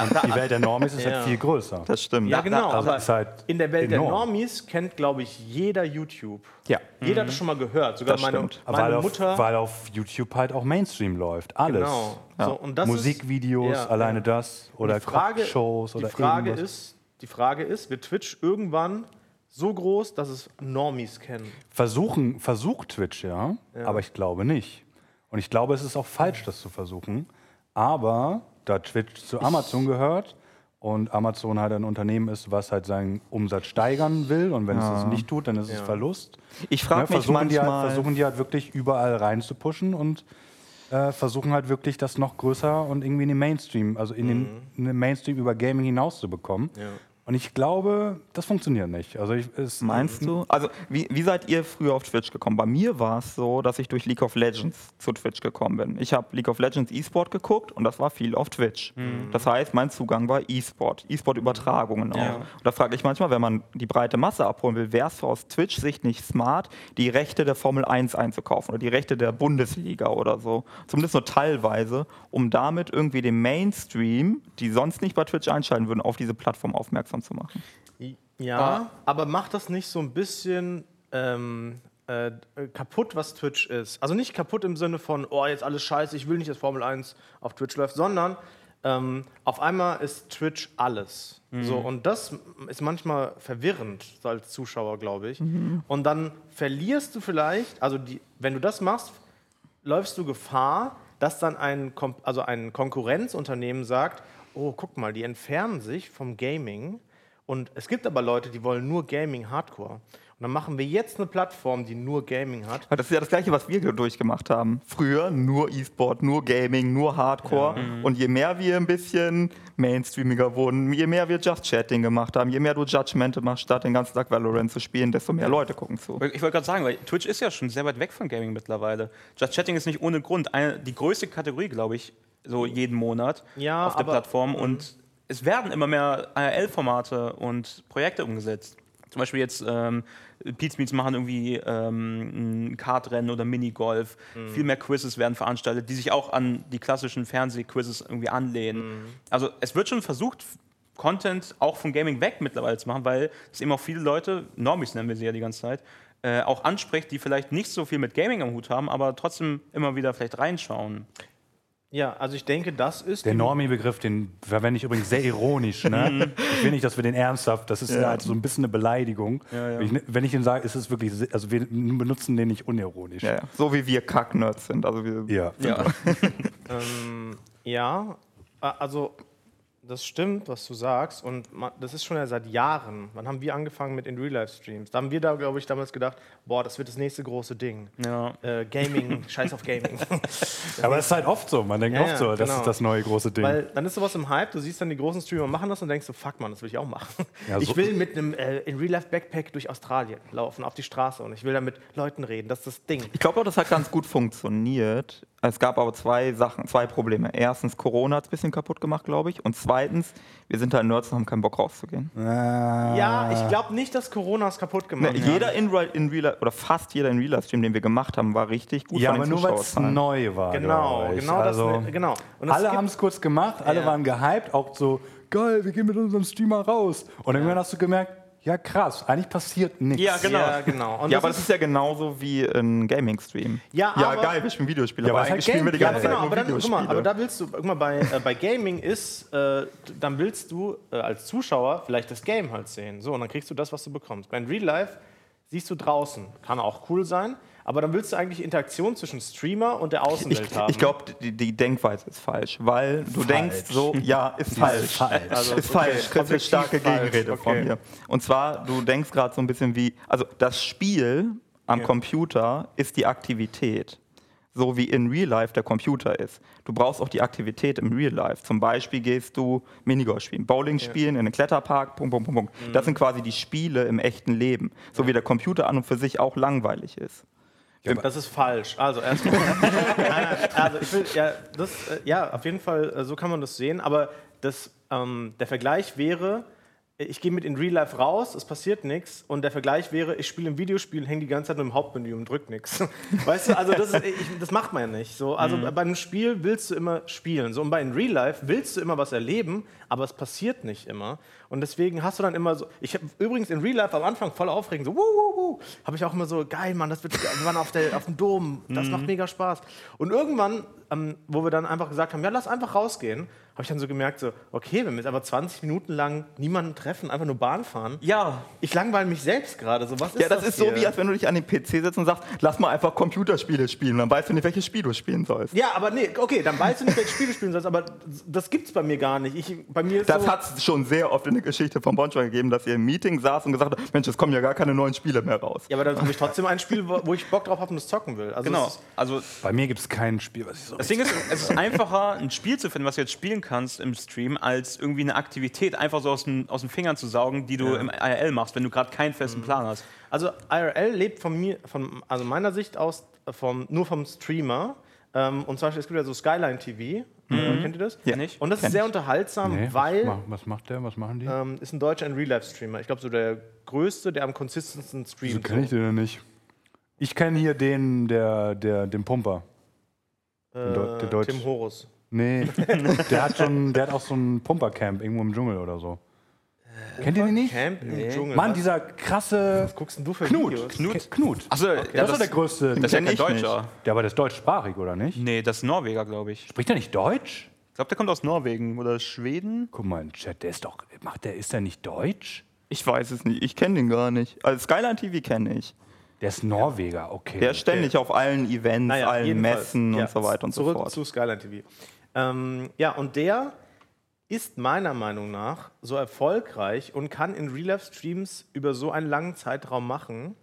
da- Die Welt der Normies ist Ja. halt viel größer. Das stimmt. Ja, genau. also aber ist halt in der Welt der enorm. Normies kennt, glaube ich, jeder YouTube. Ja. Jeder hat das schon mal gehört. Sogar Das meine, stimmt. meine weil, Mutter. auf, weil auf YouTube halt auch Mainstream läuft. Alles. genau. So, und das Musikvideos, ist, ja, alleine ja. das. Oder die Shows die oder Frage irgendwas. ist, die Frage ist, wird Twitch irgendwann so groß, dass es Normies kennen? Versuchen, versucht Twitch ja, aber ich glaube nicht. Und ich glaube, es ist auch falsch, das zu versuchen. Aber da Twitch zu Amazon gehört und Amazon halt ein Unternehmen ist, was halt seinen Umsatz steigern will und wenn es das nicht tut, dann ist es Ja. Verlust. Ich frage Ne, mich versuchen, die manchmal. halt, versuchen die halt wirklich überall rein zu pushen und äh, versuchen halt wirklich das noch größer und irgendwie in den Mainstream, also in den, in den Mainstream über Gaming hinaus zu bekommen. Und ich glaube, das funktioniert nicht. Also ich, es, Meinst du? Also, wie, wie seid ihr früher auf Twitch gekommen? Bei mir war es so, dass ich durch League of Legends zu Twitch gekommen bin. Ich habe League of Legends E-Sport geguckt und das war viel auf Twitch. Das heißt, mein Zugang war E-Sport, E-Sport-Übertragungen auch. Ja. Und da frage ich manchmal, wenn man die breite Masse abholen will, wäre es aus Twitch-Sicht nicht smart, die Rechte der Formel 1 einzukaufen oder die Rechte der Bundesliga oder so. Zumindest nur teilweise, um damit irgendwie den Mainstream, die sonst nicht bei Twitch einschalten würden, auf diese Plattform aufmerksam zu machen. Ja, Ah. aber macht das nicht so ein bisschen ähm, äh, kaputt, was Twitch ist? Also nicht kaputt im Sinne von, oh, jetzt alles scheiße, ich will nicht, dass Formel 1 auf Twitch läuft, sondern ähm, auf einmal ist Twitch alles. So, und das ist manchmal verwirrend, so als Zuschauer, glaube ich. Und dann verlierst du vielleicht, also die, wenn du das machst, läufst du Gefahr, dass dann ein, also ein Konkurrenzunternehmen sagt, oh, guck mal, die entfernen sich vom Gaming und es gibt aber Leute, die wollen nur Gaming Hardcore. Und dann machen wir jetzt eine Plattform, die nur Gaming hat. Aber Das ist ja das Gleiche, was wir durchgemacht haben. Früher nur E-Sport, nur Gaming, nur Hardcore. Und je mehr wir ein bisschen mainstreamiger wurden, je mehr wir Just Chatting gemacht haben, je mehr du Judgmente machst, statt den ganzen Tag Valorant zu spielen, desto mehr Leute gucken zu. Ich wollte gerade sagen, weil Twitch ist ja schon sehr weit weg von Gaming mittlerweile. Just Chatting ist nicht ohne Grund eine, die größte Kategorie, glaube ich, so jeden Monat Ja, auf der aber- Plattform. Und es werden immer mehr ARL-Formate und Projekte umgesetzt. Zum Beispiel jetzt ähm, Pete's Meets machen irgendwie ähm, ein Kartrennen oder Minigolf. Viel mehr Quizzes werden veranstaltet, die sich auch an die klassischen Fernsehquizzes irgendwie anlehnen. Also es wird schon versucht, Content auch vom Gaming weg mittlerweile zu machen, weil es eben auch viele Leute, Normis nennen wir sie ja die ganze Zeit, äh, auch anspricht, die vielleicht nicht so viel mit Gaming am Hut haben, aber trotzdem immer wieder vielleicht reinschauen. Ja, also ich denke, das ist Der Normie-Begriff, den verwende ich übrigens sehr ironisch. Ne? ich will nicht, dass wir den ernsthaft, das ist ja. halt so ein bisschen eine Beleidigung. ja. Ich, wenn ich ihn sage, ist es wirklich, also wir benutzen den nicht unironisch. Ja, ja. So wie wir Kack-Nerds sind. Also wir, Ja. Ja. Ähm, ja, also das stimmt, was du sagst. Und das ist schon ja seit Jahren. Wann haben wir angefangen mit in Real-Life-Streams? Da haben wir da, glaube ich, damals gedacht, boah, das wird das nächste große Ding. ja. Äh, Gaming, scheiß auf Gaming. Aber es ist halt oft so, man denkt Ja, oft so, ja, das genau. ist das neue große Ding. Weil dann ist sowas im Hype, du siehst dann die großen Streamer machen das und denkst so, fuck man, das will ich auch machen. Ja, ich so- will mit einem äh, in Real Life Backpack durch Australien laufen, auf die Straße und ich will da mit Leuten reden, das ist das Ding. Ich glaube auch, das hat ganz gut funktioniert. Es gab aber zwei Sachen, zwei Probleme. Erstens, Corona hat es ein bisschen kaputt gemacht, glaube ich. Und zweitens, wir sind halt Nerds und haben keinen Bock rauszugehen. Ah. Ja, ich glaube nicht, dass Corona es kaputt gemacht Ne, hat. Jeder in, Real- in Real oder fast jeder in Real Stream, den wir gemacht haben, war richtig gut. ja, von aber den nur weil es neu war. Genau, genau also, das. Genau. Und es Alle haben es kurz gemacht, alle Ja. waren gehypt, auch so, geil, wir gehen mit unserem Streamer raus. Und irgendwann hast du gemerkt, ja krass, eigentlich passiert nichts. Ja, genau. Ja, genau. Und Ja, aber das ist ja genauso wie ein Gaming-Stream. Ja, ja aber- geil, wir spielen Videospiele, Ja, aber ist eigentlich halt spielen wir die Game- ganze Ja, Zeit genau, nur aber dann, guck mal, aber da willst du, guck mal, bei, äh, bei Gaming ist, äh, dann willst du äh, als Zuschauer vielleicht das Game halt sehen. So, und dann kriegst du das, was du bekommst. Beim Real Life siehst du draußen. Kann auch cool sein, aber dann willst du eigentlich Interaktion zwischen Streamer und der Außenwelt ich, haben. ich glaube, die, die Denkweise ist falsch, weil du denkst so, ja, ist falsch. falsch. Also, ist okay, falsch. Kriegst eine objektiv starke falsch, Gegenrede von okay. mir. Und zwar, du denkst gerade so ein bisschen wie, also das Spiel am Ja. Computer ist die Aktivität. so wie in Real Life der Computer ist. Du brauchst auch die Aktivität im Real Life. Zum Beispiel gehst du Minigolf spielen, Bowling spielen, in einen Kletterpark, Punkt, Punkt, Punkt. Punkt. Das sind quasi die Spiele im echten Leben. So wie der Computer an und für sich auch langweilig ist. Das ist falsch. Also erstmal. also ich will, ja, das, äh, ja, auf jeden Fall, äh, so kann man das sehen. Aber das, ähm, der Vergleich wäre, ich gehe mit in Real Life raus, es passiert nichts und der Vergleich wäre, ich spiele ein Videospiel, hänge die ganze Zeit nur im Hauptmenü und drück nichts. Weißt du, also das, ist, ich, das macht man ja nicht. So, also bei einem Spiel willst du immer spielen. So, und bei in Real Life willst du immer was erleben, aber es passiert nicht immer. Und deswegen hast du dann immer so, ich habe übrigens in Real Life am Anfang voll aufregend, so, wuh, wuh, habe ich auch immer so, geil, Mann, das wird, wir waren auf, der, auf dem Dom, das macht mega Spaß. Und irgendwann, ähm, wo wir dann einfach gesagt haben, ja, lass einfach rausgehen, habe ich dann so gemerkt, so, okay, wenn wir jetzt aber 20 Minuten lang niemanden treffen, einfach nur Bahn fahren, Ja, ich langweile mich selbst gerade. So, was ist Ja, das ist so, hier? wie als wenn du dich an den PC setzt und sagst, lass mal einfach Computerspiele spielen. Dann weißt du nicht, welches Spiel du spielen sollst. Ja, aber nee, okay, dann weißt du nicht, welche Spiele spielen sollst, aber das gibt's bei mir gar nicht. Ich, bei mir ist Das so, hat es schon sehr oft in der Geschichte von Bonjour gegeben, dass ihr im Meeting saß und gesagt habt, Mensch, es kommen ja gar keine neuen Spiele mehr raus. Ja, aber dann habe ich trotzdem ein Spiel, wo ich Bock drauf habe und das zocken will. Also genau. ist- Also Bei mir gibt es kein Spiel, was ich so. Das Ding ist, es ist einfacher, ein Spiel zu finden, was du jetzt spielen kannst im Stream, als irgendwie eine Aktivität einfach so aus den, aus den Fingern zu saugen, die du im IRL machst, wenn du gerade keinen festen Plan hast. Also IRL lebt von mir, von also meiner Sicht aus vom, nur vom Streamer. Ähm, und zum Beispiel, es gibt ja so Skyline TV. Äh, kennt ihr das? Ja. Nicht. Und das Kenn ist sehr unterhaltsam, Nee, weil was, ma- was macht der? Was machen die? ähm, ist ein deutscher in Real Life Streamer. Ich glaube so der größte, der am consistentesten Wieso streamt. kenne ich den denn nicht? Ich kenne hier den, der, der, den Pumper. Äh, der Deutsch- Tim Horus. Nee, der hat, schon, der hat auch so ein Pumpercamp irgendwo im Dschungel oder so. Kennt ihr den nicht? Camp im Dschungel. Mann, Was dieser krasse guckst denn du für Knut. Videos? Knut. Knut. Achso, ja, das ist doch der größte. das ist ja kein ich nicht. Deutscher. Der aber der ist deutschsprachig, oder nicht? Nee, das ist Norweger, glaube ich. Spricht er nicht Deutsch? Ich glaube, der kommt aus Norwegen oder Schweden. Guck mal im Chat, der ist doch. Macht der, ist der nicht deutsch? Ich weiß es nicht, ich kenne den gar nicht. Also Skyline TV kenne ich. Der ist Norweger, okay. Der ist ständig auf allen Events, Naja, allen. Messen und so weiter und zurück so fort. zu Skyline TV. Ähm, ja, und der ist meiner Meinung nach so erfolgreich und kann in Real-Life-Streams über so einen langen Zeitraum machen,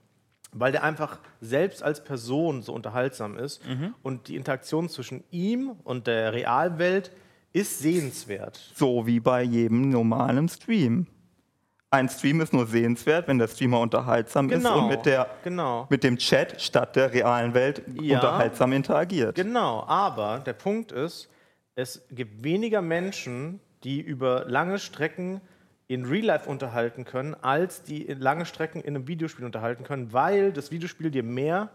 weil der einfach selbst als Person so unterhaltsam ist Mhm. und die Interaktion zwischen ihm und der Realwelt ist sehenswert. So wie bei jedem normalen Stream. Ein Stream ist nur sehenswert, wenn der Streamer unterhaltsam ist und mit, der, genau. mit dem Chat statt der realen Welt Ja. unterhaltsam interagiert. Genau, aber der Punkt ist, es gibt weniger Menschen, die über lange Strecken in Real Life unterhalten können, als die in lange Strecken in einem Videospiel unterhalten können, weil das Videospiel dir mehr,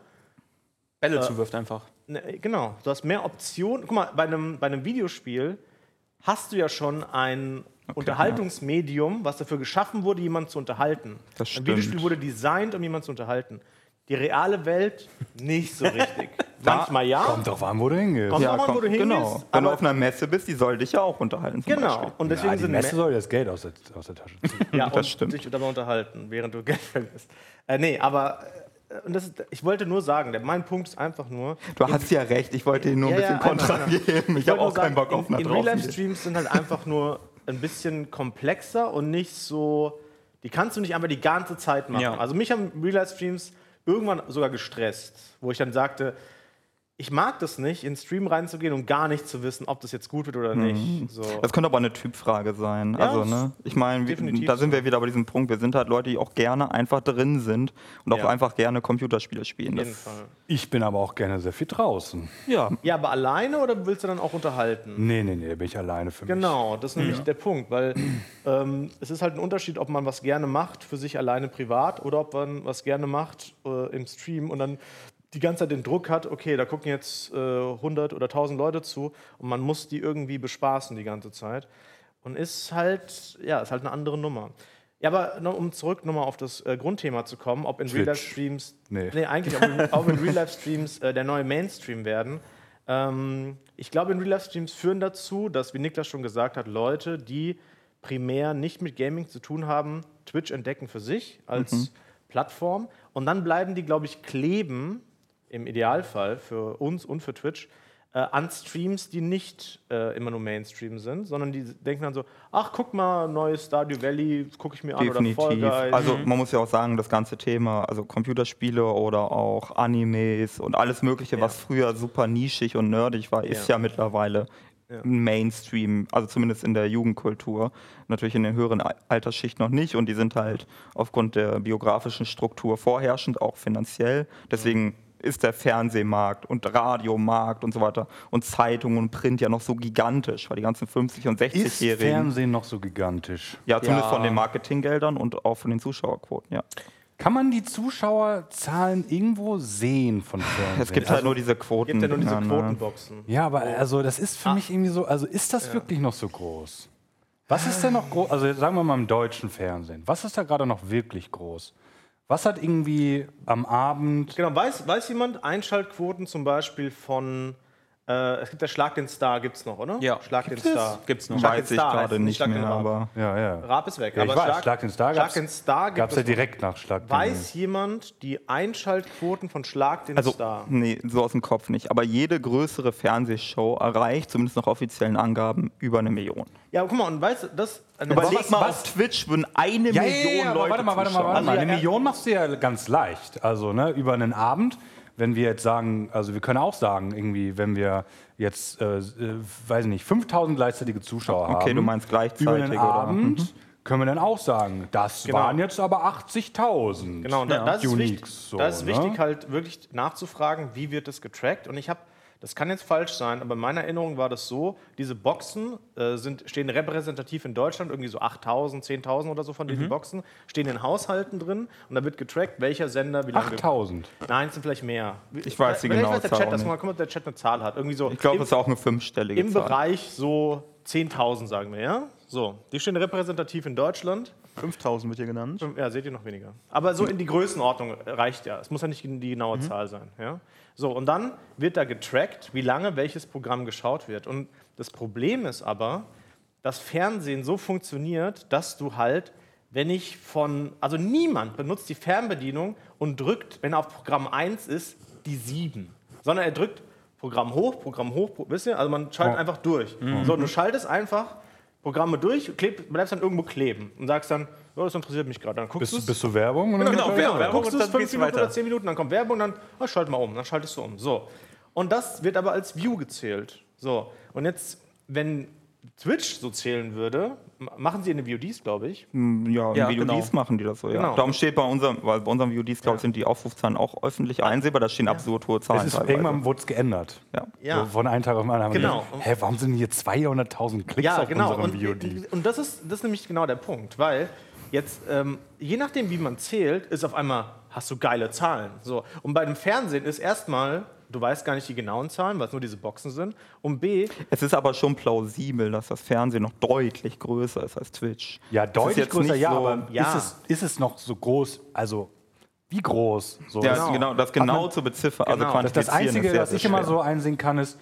Bälle zuwirft einfach. ne, genau, du hast mehr Optionen. Guck mal, bei einem, bei einem Videospiel hast du ja schon ein Unterhaltungsmedium, was dafür geschaffen wurde, jemanden zu unterhalten. Das ein stimmt. Videospiel wurde designt, um jemanden zu unterhalten. Die reale Welt nicht so richtig. Manchmal ja. Kommt drauf an, wo du hingehst. Kommt Ja, drauf an, wo du genau. hingehst, Wenn du auf einer Messe bist, die soll dich ja auch unterhalten. Genau. Beispiel. Und deswegen ja, die sind Messe Me- soll das Geld aus der, aus der Tasche ziehen. ja, Das und stimmt. dich dabei unterhalten, während du Geld verlierst. Äh, nee, aber äh, und das ist, ich wollte nur sagen, mein Punkt ist einfach nur. Du hast ja recht, ich wollte dir nur ein Ja, ja, bisschen Kontra geben. Ich, wollte habe auch keinen Bock auf in, eine in Real-Life-Streams sind halt einfach nur ein bisschen komplexer und nicht so. Die kannst du nicht einfach die ganze Zeit machen. Ja. Also mich haben Real-Life-Streams irgendwann sogar gestresst, wo ich dann sagte, ich mag das nicht, in den Stream reinzugehen und gar nicht zu wissen, ob das jetzt gut wird oder nicht. So. Das könnte aber eine Typfrage sein. Ja, also, das ne? Ich meine, da sind wir wieder bei diesem Punkt. Wir sind halt Leute, die auch gerne einfach drin sind und auch Ja. einfach gerne Computerspiele spielen. Auf Das, jeden Fall. Ich bin aber auch gerne sehr viel draußen. ja, Ja, aber alleine oder willst du dann auch unterhalten? Nee, nee, nee, da bin ich alleine für mich. Genau, das ist nämlich der Punkt, weil ähm, es ist halt ein Unterschied, ob man was gerne macht für sich alleine privat oder ob man was gerne macht äh, im Stream und dann die ganze Zeit den Druck hat, okay, da gucken jetzt äh, 100 oder 1000 Leute zu und man muss die irgendwie bespaßen die ganze Zeit und ist halt, ja, ist halt eine andere Nummer. Ja, aber noch, um zurück nochmal auf das äh, Grundthema zu kommen, ob in Twitch. Real-Life-Streams, Nee. nee, eigentlich ob in, ob in Real-Life-Streams äh, der neue Mainstream werden. Ähm, ich glaube, in Real-Life-Streams führen dazu, dass, wie Niklas schon gesagt hat, Leute, die primär nicht mit Gaming zu tun haben, Twitch entdecken für sich als Plattform. Und dann bleiben die, glaube ich, kleben, im Idealfall für uns und für Twitch, äh, an Streams, die nicht äh, immer nur Mainstream sind, sondern die denken dann so, ach, guck mal, neues Stardew Valley, gucke ich mir an oder Definitiv. Guys. Also man muss ja auch sagen, das ganze Thema, also Computerspiele oder auch Animes und alles Mögliche, was früher super nischig und nerdig war, ist Ja. ja, mittlerweile Mainstream, also zumindest in der Jugendkultur. Natürlich in den höheren Al- Altersschichten noch nicht und die sind halt aufgrund der biografischen Struktur vorherrschend, auch finanziell. Deswegen ist der Fernsehmarkt und Radiomarkt und so weiter und Zeitungen und Print ja noch so gigantisch, weil die ganzen 50- und Ist 60-Jährigen Fernsehen noch so gigantisch? ja, zumindest Ja. von den Marketinggeldern und auch von den Zuschauerquoten, ja. Kann man die Zuschauerzahlen irgendwo sehen von Fernsehen? Es gibt also, halt nur diese Quoten. gibt ja nur diese ne? Quotenboxen. Ja, aber also das ist für Ah. mich irgendwie so, also ist das wirklich noch so groß? Was ist denn noch groß, also sagen wir mal im deutschen Fernsehen, was ist da gerade noch wirklich groß? Was hat irgendwie am Abend, Genau, weiß, weiß jemand Einschaltquoten zum Beispiel von, äh, es gibt ja Schlag den Star, gibt es noch, oder? Ja. Schlag den Star. Gibt's noch. Schlag den Weiß ich Star heißt gerade nicht Schlag den mehr, Raab. aber ja, ja. Raab ist weg. Ja, ich aber weiß, Schlag den Star Schlag gab's- den Star gibt Gab es ja noch. direkt nach Schlag den Weiß jemand die Einschaltquoten von Schlag den also Star? nee, so aus dem Kopf nicht. Aber jede größere Fernsehshow erreicht zumindest nach offiziellen Angaben über eine Million. Ja, guck mal, und weißt du, das. Überleg was- mal, was- auf Twitch würden eine Ja, Million ja, ja, Leute warte mal, warte mal, warte mal. Also, Eine ja, Million machst du ja ganz leicht. Also ne, über einen Abend, wenn wir jetzt sagen, also wir können auch sagen, irgendwie, wenn wir jetzt, äh, äh, weiß ich nicht, 5000 gleichzeitige Zuschauer haben. Okay, du meinst gleichzeitig, Über einen oder? Abend können wir dann auch sagen, das Genau. waren jetzt aber 80.000. Genau, und da, Ja. das, ist Uniques, wichtig, so, das ist ne? wichtig, halt wirklich nachzufragen, wie wird das getrackt. Und ich habe, das kann jetzt falsch sein, aber in meiner Erinnerung war das so, diese Boxen äh, sind, stehen repräsentativ in Deutschland, irgendwie so 8.000, 10.000 oder so von Mhm. diesen Boxen, stehen in Haushalten drin und da wird getrackt, welcher Sender wie lange... 8000. Nein, es sind vielleicht mehr. Ich weiß die Vielleicht genaue weiß der Zahl Chat auch das nicht. mal, guck mal, ob der Chat eine Zahl hat. Irgendwie so Ich glaube, im, das ist auch eine fünfstellige im Zahl. Bereich so 10.000, sagen wir, ja? So, die stehen repräsentativ in Deutschland. 5000 wird hier genannt. Ja, seht ihr noch weniger. Aber so in die Größenordnung reicht ja. Es muss ja nicht die genaue Zahl sein. Ja? So, und dann wird da getrackt, wie lange welches Programm geschaut wird. Und das Problem ist aber, dass Fernsehen so funktioniert, dass du halt, wenn ich von, also niemand benutzt die Fernbedienung und drückt, wenn er auf Programm 1 ist, die 7. Sondern er drückt Programm hoch, Programm hoch, wisst ihr? Also man schaltet Oh. einfach durch. So, du schaltest einfach Programme durch, kleb, bleibst dann irgendwo kleben und sagst dann, oh, das interessiert mich gerade. Dann guckst Bist, du- bist du Werbung? Oder? Genau, Werbung, genau. Dann Werbung guckst und du es dann fünf Minuten weiter. oder zehn Minuten, dann kommt Werbung, dann oh, schalt mal um, dann schaltest du um. So. Und das wird aber als View gezählt. So. Und jetzt, wenn Twitch so zählen würde, machen sie in den VODs, glaube ich. Ja, Ja, in VODs genau. machen die das so, ja. Genau. Darum steht bei unserem, weil bei unseren VODs, glaube ich, sind die Aufrufzahlen auch öffentlich einsehbar, da stehen absurd hohe Zahlen Es ist, irgendwann wurde es geändert. Ja. Ja. So von einem Tag auf den anderen haben Genau. wir gedacht, hä, warum sind hier 200.000 Klicks Ja, auf genau. unserem Und, VOD? und das, ist, das ist nämlich genau der Punkt, weil jetzt, ähm, je nachdem, wie man zählt, ist auf einmal, hast du geile Zahlen. So. Und bei dem Fernsehen ist erstmal, du weißt gar nicht die genauen Zahlen, weil es nur diese Boxen sind. Und B, Es ist aber schon plausibel, dass das Fernsehen noch deutlich größer ist als Twitch. Ja, deutlich größer, ja, so- aber Ja. Ist, es, ist es noch so groß? Also, wie groß? So, Ja, das- genau. das genau man- zu beziffern, Genau. also Das, das Einzige, ist sehr, was sehr ich immer so einsehen kann, ist,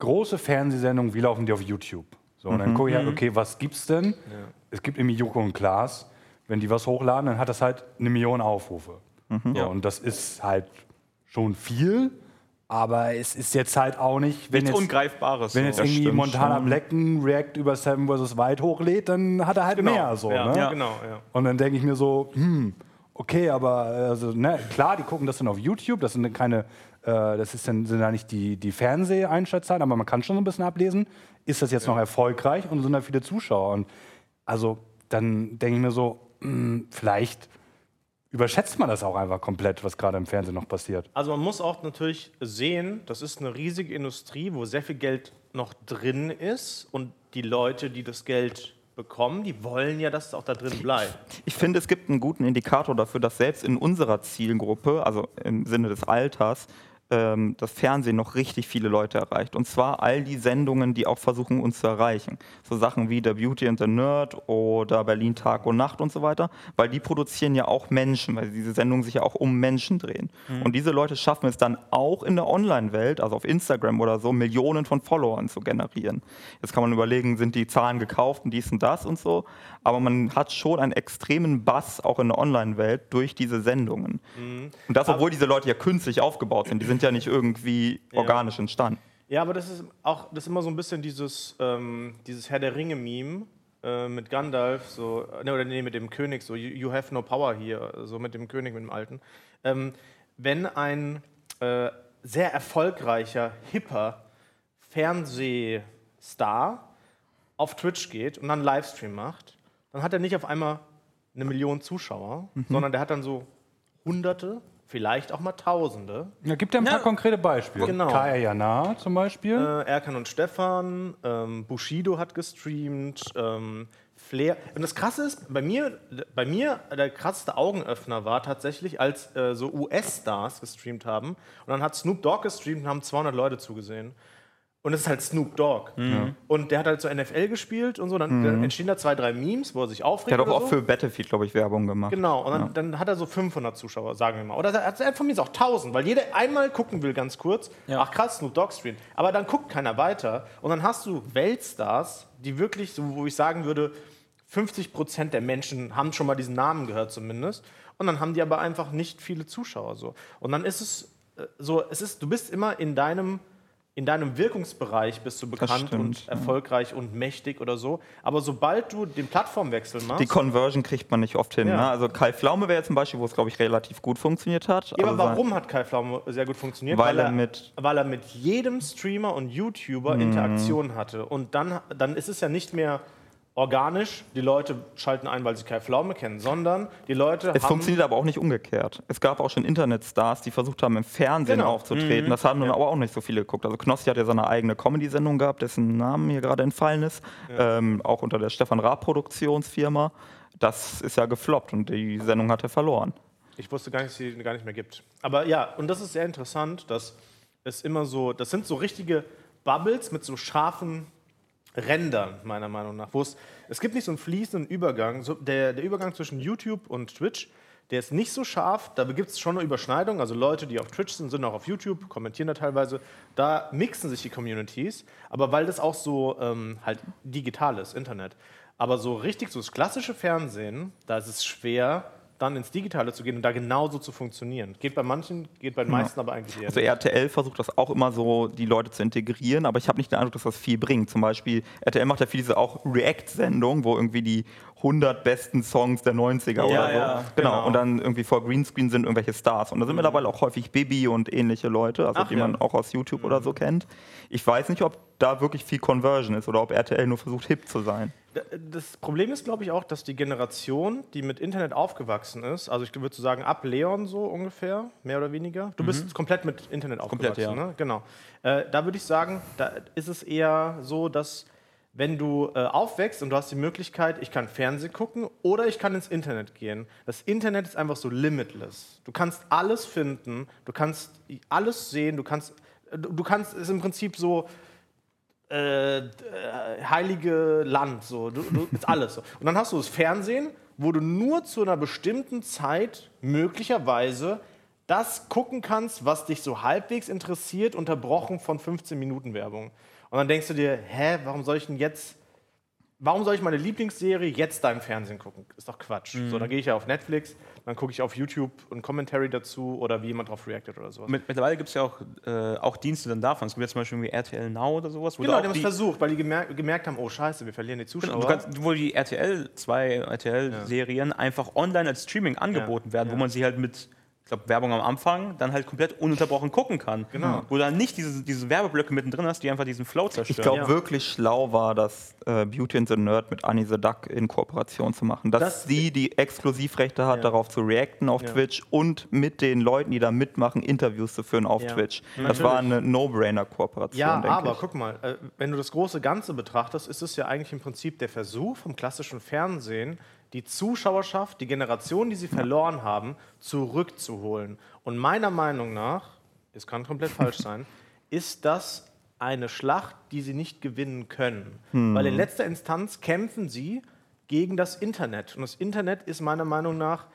große Fernsehsendungen, wie laufen die auf YouTube? So, und dann gucke ich halt, okay, was gibt's denn? Es gibt irgendwie Joko und Klaas. Wenn die was hochladen, dann hat das halt eine Million Aufrufe. So, Ja. Und das ist halt schon viel, aber es ist jetzt halt auch nicht, wenn Nichts jetzt, Ungreifbares. wenn jetzt so. irgendwie Montana. Black ein React über Seven vs. Wild hochlädt, dann hat er halt mehr. So, ja, ne? ja. genau, ja. Und dann denke ich mir so, hm, okay, aber also, ne, klar, die gucken das dann auf YouTube, das sind dann keine, äh, das ist dann, sind da nicht die, die Fernseheinschaltzahlen, aber man kann schon so ein bisschen ablesen, ist das jetzt noch erfolgreich und sind da viele Zuschauer. Und also dann denke ich mir so, hm, vielleicht überschätzt man das auch einfach komplett, was gerade im Fernsehen noch passiert. Also man muss auch natürlich sehen, das ist eine riesige Industrie, wo sehr viel Geld noch drin ist und die Leute, die das Geld bekommen, die wollen ja, dass es auch da drin bleibt. Ich finde, es gibt einen guten Indikator dafür, dass selbst in unserer Zielgruppe, also im Sinne des Alters, ähm, das Fernsehen noch richtig viele Leute erreicht. Und zwar all die Sendungen, die auch versuchen, uns zu erreichen. So Sachen wie der Beauty and the Nerd oder Berlin Tag und Nacht und so weiter, weil die produzieren ja auch Menschen, weil diese Sendungen sich ja auch um Menschen drehen. Und diese Leute schaffen es dann auch in der Online-Welt, also auf Instagram oder so, Millionen von Followern zu generieren. Jetzt kann man überlegen, sind die Zahlen gekauft und dies und das und so, aber man hat schon einen extremen Bass auch in der Online-Welt durch diese Sendungen. Und das, obwohl diese Leute ja künstlich aufgebaut sind, die sind ja nicht irgendwie organisch entstanden. Ja, aber das ist auch das ist immer so ein bisschen dieses, ähm, dieses Herr der Ringe-Meme äh, mit Gandalf, so, ne, oder nee, mit dem König, so you, you have no power hier, so mit dem König, mit dem Alten. Ähm, wenn ein äh, sehr erfolgreicher, hipper Fernsehstar auf Twitch geht und dann Livestream macht, dann hat er nicht auf einmal eine Million Zuschauer, sondern der hat dann so Hunderte, vielleicht auch mal Tausende. Ja, gibt ja ein paar konkrete Beispiele. Genau. Kaya Jana zum Beispiel. Äh, Erkan und Stefan, ähm, Bushido hat gestreamt, ähm, Flair. Und das Krasse ist, bei mir, bei mir der krasseste Augenöffner war tatsächlich, als äh, so US-Stars gestreamt haben. Und dann hat Snoop Dogg gestreamt und haben 200 Leute zugesehen. Und es ist halt Snoop Dogg. Und der hat halt so NFL gespielt und so. Dann, dann entstehen da zwei, drei Memes, wo er sich aufregt. Der hat auch so. für Battlefield, glaube ich, Werbung gemacht. Genau, und dann, dann hat er so 500 Zuschauer, sagen wir mal. Oder er hat er hat von mir auch 1000, weil jeder einmal gucken will, ganz kurz. Ja. Ach krass, Snoop Dogg Stream. Aber dann guckt keiner weiter. Und dann hast du Weltstars, die wirklich, so, wo ich sagen würde, 50 Prozent der Menschen haben schon mal diesen Namen gehört zumindest. Und dann haben die aber einfach nicht viele Zuschauer so. Und dann ist es äh, so, es ist, du bist immer in deinem in deinem Wirkungsbereich bist du bekannt stimmt, und ja. erfolgreich und mächtig oder so. Aber sobald du den Plattformwechsel machst, Die Conversion kriegt man nicht oft hin. Ja. Ne? Also Kai Pflaume wäre jetzt ein Beispiel, wo es, glaube ich, relativ gut funktioniert hat. Ja, aber Also warum hat Kai Pflaume sehr gut funktioniert? Weil er mit- Mhm. weil er mit jedem Streamer und YouTuber Interaktion hatte. Und dann, dann ist es ja nicht mehr organisch, die Leute schalten ein, weil sie Kai Pflaume kennen, sondern die Leute Es haben... funktioniert aber auch nicht umgekehrt. Es gab auch schon Internetstars, die versucht haben, im Fernsehen Genau. aufzutreten. Das haben dann aber auch nicht so viele geguckt. Also Knossi hat ja seine eigene Comedy-Sendung gehabt, dessen Namen hier gerade entfallen ist. Ähm, auch unter der Stefan Raab Produktionsfirma. Das ist ja gefloppt und die Sendung hat er verloren. Ich wusste gar nicht, dass es sie gar nicht mehr gibt. Aber ja, und das ist sehr interessant, dass es immer so, das sind so richtige Bubbles mit so scharfen Rändern, meiner Meinung nach. Wo es, es gibt nicht so einen fließenden Übergang. So der, der Übergang zwischen YouTube und Twitch, der ist nicht so scharf. Da gibt es schon eine Überschneidung. Also Leute, die auf Twitch sind, sind auch auf YouTube, kommentieren da teilweise. Da mixen sich die Communities. Aber weil das auch so ähm, halt digital ist, Internet. Aber so richtig so das klassische Fernsehen, da ist es schwer, dann ins Digitale zu gehen und da genauso zu funktionieren. Geht bei manchen, geht bei den meisten aber eigentlich eher Also. RTL versucht das auch immer so, die Leute zu integrieren, aber ich habe nicht den Eindruck, dass das viel bringt. Zum Beispiel, RTL macht ja viel diese auch React-Sendung, wo irgendwie die 100 besten Songs der 90er oder so. ja, genau. genau. Und dann irgendwie vor Greenscreen sind irgendwelche Stars. Und da sind mittlerweile auch häufig Bibi und ähnliche Leute, also Ach die ja. man auch aus YouTube oder so kennt. Ich weiß nicht, ob da wirklich viel Conversion ist oder ob RTL nur versucht, hip zu sein. Das Problem ist, glaube ich, auch, dass die Generation, die mit Internet aufgewachsen ist, also ich würde so sagen, ab Leon so ungefähr, mehr oder weniger. Du bist komplett mit Internet aufgewachsen, Komplett, ja. ne? Genau. Äh, da würde ich sagen, da ist es eher so, dass wenn du äh, aufwächst und du hast die Möglichkeit, ich kann Fernsehen gucken oder ich kann ins Internet gehen. Das Internet ist einfach so limitless. Du kannst alles finden, du kannst alles sehen, du kannst, du, kannst, es ist im Prinzip so, äh, äh, heilige Land, so, du, du, ist alles so. Und dann hast du das Fernsehen, wo du nur zu einer bestimmten Zeit möglicherweise das gucken kannst, was dich so halbwegs interessiert, unterbrochen von 15 Minuten Werbung. Und dann denkst du dir, hä, warum soll ich denn jetzt, warum soll ich meine Lieblingsserie jetzt da im Fernsehen gucken? Ist doch Quatsch. So, dann gehe ich ja auf Netflix, dann gucke ich auf YouTube ein Commentary dazu oder wie jemand drauf reactet oder sowas. Mit, mittlerweile gibt es ja auch, äh, auch Dienste dann davon. Es gibt jetzt zum Beispiel irgendwie RTL Now oder sowas. Wo Genau, die haben es versucht, weil die gemerkt, gemerkt haben, oh scheiße, wir verlieren die Zuschauer. Genau, du kannst, wo die RTL, zwei RTL-Serien einfach online als Streaming angeboten werden, wo man sie halt mit, ich glaube, Werbung am Anfang dann halt komplett ununterbrochen gucken kann. Genau. Wo du dann nicht diese, diese Werbeblöcke mittendrin hast, die einfach diesen Flow zerstören. Ich glaube, Ja. wirklich schlau war das, äh, Beauty and the Nerd mit Annie the Duck in Kooperation zu machen. Dass Das- sie die Exklusivrechte hat, Ja. darauf zu reacten auf Ja. Twitch und mit den Leuten, die da mitmachen, Interviews zu führen auf Ja. Twitch. Das Natürlich. war eine No-Brainer-Kooperation, Ja, aber ich. guck mal, äh, wenn du das große Ganze betrachtest, ist es ja eigentlich im Prinzip der Versuch vom klassischen Fernsehen, die Zuschauerschaft, die Generation, die sie verloren haben, zurückzuholen. Und meiner Meinung nach, es kann komplett falsch sein, ist das eine Schlacht, die sie nicht gewinnen können. Weil in letzter Instanz kämpfen sie gegen das Internet. Und das Internet ist meiner Meinung nach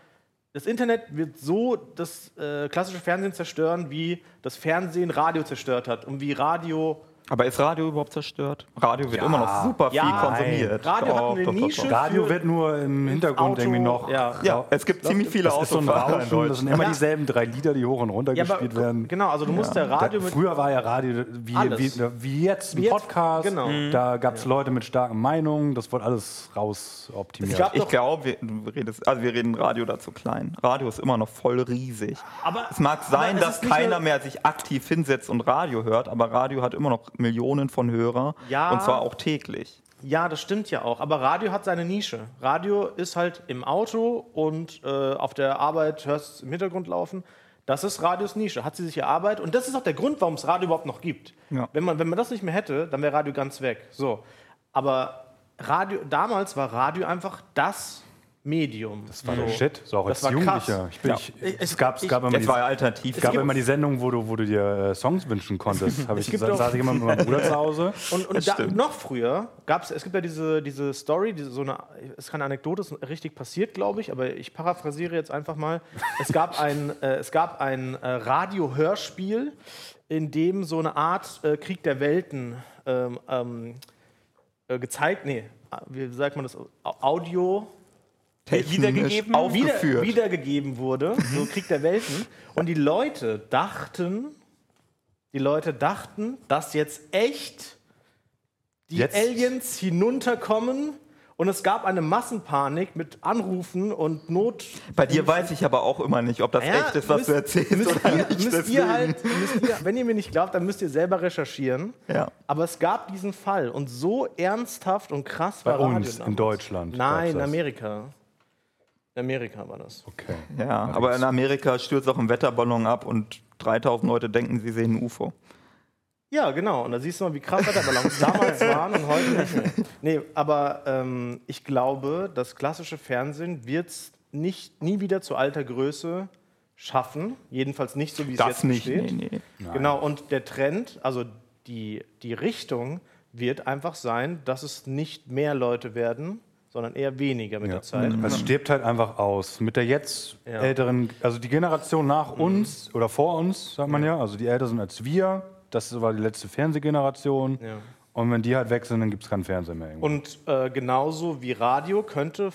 das Internet wird so das äh, klassische Fernsehen zerstören, wie das Fernsehen Radio zerstört hat und wie Radio Aber ist Radio überhaupt zerstört? Radio wird immer noch super viel Ja, konsumiert. Radio hat eine Nische. Radio wird nur im Hintergrund Auto, irgendwie noch. ja. Ja, es gibt ziemlich viele Das ist so ein Autofahrer in Rauschen, das sind immer Ja. dieselben drei Lieder, die hoch und runter Ja, gespielt werden. genau, also du musst der Radio Da, mit früher war ja Radio wie, wie, wie jetzt ein Wie jetzt, Podcast. genau. Da gab es Leute mit starken Meinungen, das wurde alles raus optimiert. Es gab- Ich doch- glaube, wir, redest, also wir reden Radio dazu klein. Radio ist immer noch voll riesig. Aber- es mag sein, dass keiner mehr sich aktiv hinsetzt und Radio hört, aber Radio hat immer noch Millionen von Hörer Ja. und zwar auch täglich. Ja, das stimmt ja auch. Aber Radio hat seine Nische. Radio ist halt im Auto und äh, auf der Arbeit hörst du es im Hintergrund laufen. Das ist Radios Nische. Hat sie sich erarbeitet. Und das ist auch der Grund, warum es Radio überhaupt noch gibt. Ja. Wenn, man, wenn man das nicht mehr hätte, dann wäre Radio ganz weg. So. Aber Radio, damals war Radio einfach das Medium. das war der Shit, so auch Das als. Jugendlicher. Ich bin, Ja. ich, Es- es, gab, es ich- gab immer Es die, war alternativ. es gab immer die Sendung, wo du, wo du dir äh, Songs wünschen konntest. Hab ich, doch- saß ich immer mit meinem Bruder zu Hause. Und, und da, noch früher gab es, es gibt ja diese, diese Story, diese, so eine, es ist keine Anekdote, es ist richtig passiert, glaube ich, aber ich paraphrasiere jetzt einfach mal. Es gab ein, äh, es gab ein äh, Radio-Hörspiel, in dem so eine Art äh, Krieg der Welten ähm, ähm, äh, gezeigt, nee, äh, wie sagt man das, Au- Audio wiedergegeben? wieder, wiedergegeben wurde, so Krieg der Welten. Und die Leute dachten, die Leute dachten, dass jetzt echt die Jetzt? Aliens hinunterkommen und es gab eine Massenpanik mit Anrufen und Not. Bei dir weiß ich aber auch immer nicht, ob das Ja, echt ist, was müsst- du erzählst müsst oder ihr, nicht. müsst ihr halt, müsst ihr, wenn ihr mir nicht glaubt, dann müsst ihr selber recherchieren. Ja. Aber es gab diesen Fall und so ernsthaft und krass Bei war Radio uns in. Deutschland. Nein, in das. Amerika. In Amerika war das. Okay. Ja, aber in Amerika stürzt auch ein Wetterballon ab und 3000 Leute denken, sie sehen ein UFO. Ja, genau. Und da siehst du mal, wie krass Wetterballons damals waren und heute nicht mehr. Nee, aber ähm, ich glaube, das klassische Fernsehen wird es nicht, nie wieder zu alter Größe schaffen. Jedenfalls nicht so, wie es Das jetzt nicht, besteht. nee, nee. Genau, und der Trend, also die, die Richtung wird einfach sein, dass es nicht mehr Leute werden, sondern eher weniger mit Ja. der Zeit. Es stirbt halt einfach aus. Mit der jetzt Ja. älteren, also die Generation nach uns oder vor uns, sagt man ja, also die älter sind als wir, das war die letzte Fernsehgeneration. Ja. Und wenn die halt weg sind, dann gibt es kein Fernsehen mehr. irgendwo. Und äh, genauso wie Radio könnte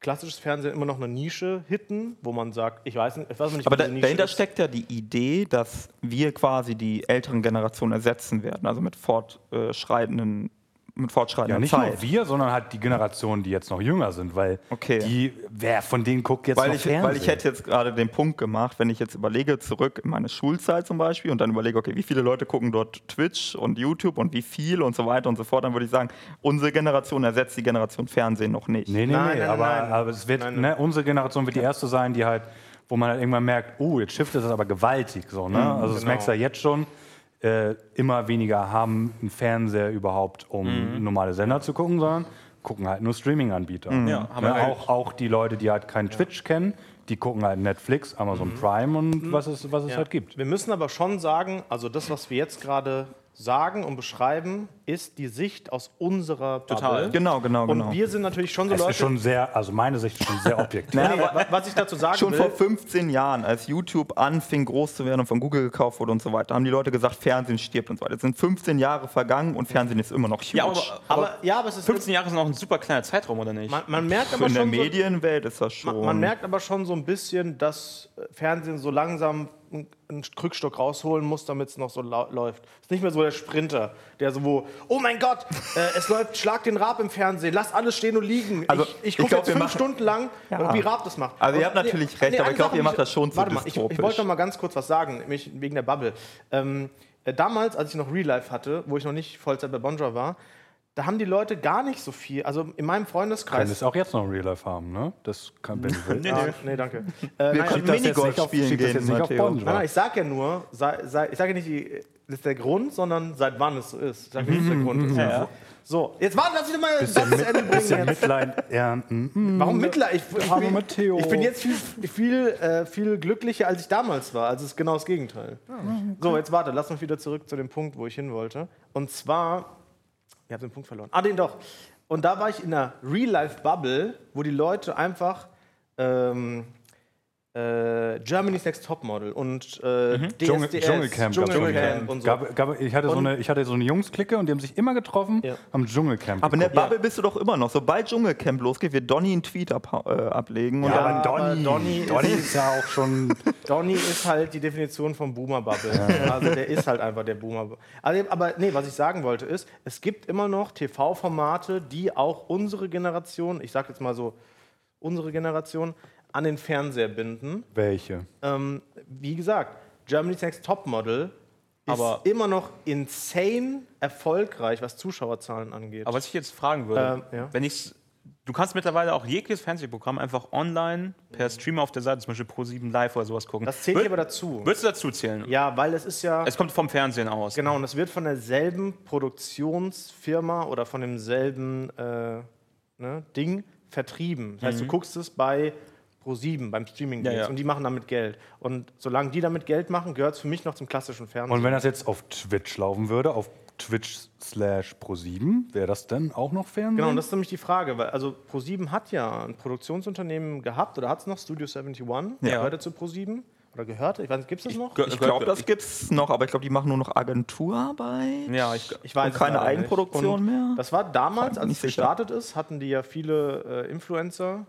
klassisches Fernsehen immer noch eine Nische hitten, wo man sagt, ich weiß nicht, ich weiß nicht Aber wie da, dahinter ist. steckt ja die Idee, dass wir quasi die älteren Generationen ersetzen werden, also mit fortschreitenden, mit ja, fortschreitender nicht Zeit. nur wir, sondern halt die Generationen, die jetzt noch jünger sind, weil Okay. die, wer von denen guckt jetzt Weil noch ich, Fernsehen? weil ich hätte jetzt gerade den Punkt gemacht, wenn ich jetzt überlege, zurück in meine Schulzeit zum Beispiel und dann überlege, okay, wie viele Leute gucken dort Twitch und YouTube und wie viel und so weiter und so fort, dann würde ich sagen, unsere Generation ersetzt die Generation Fernsehen noch nicht. Nee, nee, Nein, nee, nein, aber, nein. aber es wird, Nein, ne, unsere Generation wird die erste sein, die halt, wo man halt irgendwann merkt, oh, jetzt shiftet es aber gewaltig so, ne? also das genau. merkst du ja jetzt schon. Äh, immer weniger haben einen Fernseher überhaupt, um normale Sender zu gucken, sondern gucken halt nur Streaming-Anbieter. Ja, haben wir ne? halt. auch, auch die Leute, die halt keinen Twitch kennen, die gucken halt Netflix, Amazon Prime und was es, was es Ja. halt gibt. Wir müssen aber schon sagen, also das, was wir jetzt gerade sagen und beschreiben, ist die Sicht aus unserer Bubble. Total. Genau, genau, genau. Und wir sind natürlich schon so Es Leute. ist schon sehr, also meine Sicht ist schon sehr objektiv. nee, wa- was ich dazu sagen Schon will, vor 15 Jahren, als YouTube anfing groß zu werden und von Google gekauft wurde und so weiter, haben die Leute gesagt, Fernsehen stirbt und so weiter. Es sind 15 Jahre vergangen und Fernsehen ist immer noch huge. Ja, aber, aber, aber ja, aber es ist 15 Jahre sind auch ein super kleiner Zeitraum, oder nicht? man, man merkt aber in der schon so, Medienwelt ist das schon. Man, man merkt aber schon so ein bisschen, dass äh, Fernsehen so langsam einen- Krückstock rausholen muss, damit es noch so läuft. Es ist nicht mehr so der Sprinter, der so wo, oh mein Gott, äh, es läuft Schlag den Rab im Fernsehen, lass alles stehen und liegen. Also, ich ich gucke jetzt fünf machen- Stunden lang, wie Raab das macht. Also ihr Und- habt natürlich recht, aber eine ich glaub, Sache, ihr macht das schon zu Warte mal, ich, ich wollte noch mal ganz kurz was sagen, nämlich wegen der Bubble. Ähm, äh, damals, als ich noch Real Life hatte, wo ich noch nicht Vollzeit bei Bonjour war, da haben die Leute gar nicht so viel, also in meinem Können Freundeskreis... es auch jetzt noch Real Life haben, ne? Das kann, wenn du willst. Ah, nee, danke. Äh, Wir nein, können Minigolf spielen gehen, nicht auf. Bonjour. Nein, nein, ich sage ja nur, sei, sei, ich sage ja nicht, ist der Grund, sondern seit wann es so ist. Ich sage nicht, der Grund ist. ja. So, jetzt warte, lass ich mal zu Ende bringen. Bisschen Jetzt. Mitleid ernten. Hm. Warum Mitleid? Ich, ich, bin, Matteo. ich bin jetzt viel, viel, äh, viel glücklicher, als ich damals war. Also es ist genau das Gegenteil. So, jetzt warte, lass mich wieder zurück zu dem Punkt, wo ich hin wollte. Und zwar, ich habe den Punkt verloren. Ah, den doch. Und da war ich in einer Real-Life-Bubble, wo die Leute einfach ähm, äh, Germany's Next Topmodel und äh, DSDS, Dschungel- Dschungelcamp Dschungelcamp und so. Gab, gab, ich, hatte so Und- eine, ich hatte so eine Jungs-Clique und die haben sich immer getroffen, Ja. haben Dschungelcamp Aber in der geguckt. Bubble bist du doch immer noch. Sobald Dschungelcamp losgeht, wird Donny einen Tweet ab, äh, ablegen. Und Ja, dann, aber Donny, Donny Donny, ist- ist ja auch schon. Donny ist halt die Definition von Boomer-Bubble. Also der ist halt einfach der Boomer. Also, aber nee, was ich sagen wollte ist, es gibt immer noch TV-Formate, die auch unsere Generation, ich sag jetzt mal so, unsere Generation, an den Fernseher binden. Welche? Ähm, wie gesagt, Germany's Next Topmodel ist Aber- immer noch insane erfolgreich, was Zuschauerzahlen angeht. Aber was ich jetzt fragen würde, Ähm, ja. wenn ich Du kannst mittlerweile auch jegliches Fernsehprogramm einfach online per Stream auf der Seite, zum Beispiel Pro7 Live oder sowas gucken. das zählt Würd- aber dazu. Würdest du dazu zählen? Ja, weil es ist ja. Es kommt vom Fernsehen aus. Genau, und es wird von derselben Produktionsfirma oder von demselben äh, ne, Ding vertrieben. Das heißt, du guckst es bei Pro7, beim streaming Ja, ja. und die machen damit Geld. Und solange die damit Geld machen, gehört es für mich noch zum klassischen Fernsehen. Und wenn das jetzt auf Twitch laufen würde, auf Twitch slash Pro7, wäre das dann auch noch Fernsehen? Genau, und das ist nämlich die Frage, weil also Pro7 hat ja ein Produktionsunternehmen gehabt oder hat es noch, Studio 71, Ja. gehörte zu Pro7 oder gehörte, ich weiß nicht, gibt es das noch? Ich ge- glaube, das ich- gibt's noch, aber ich glaube, die machen nur noch Agenturarbeit. Ja, ich, Ich weiß Und es keine. Eigenproduktion Und mehr? Das war damals, als es gestartet ist, hatten die ja viele äh, Influencer.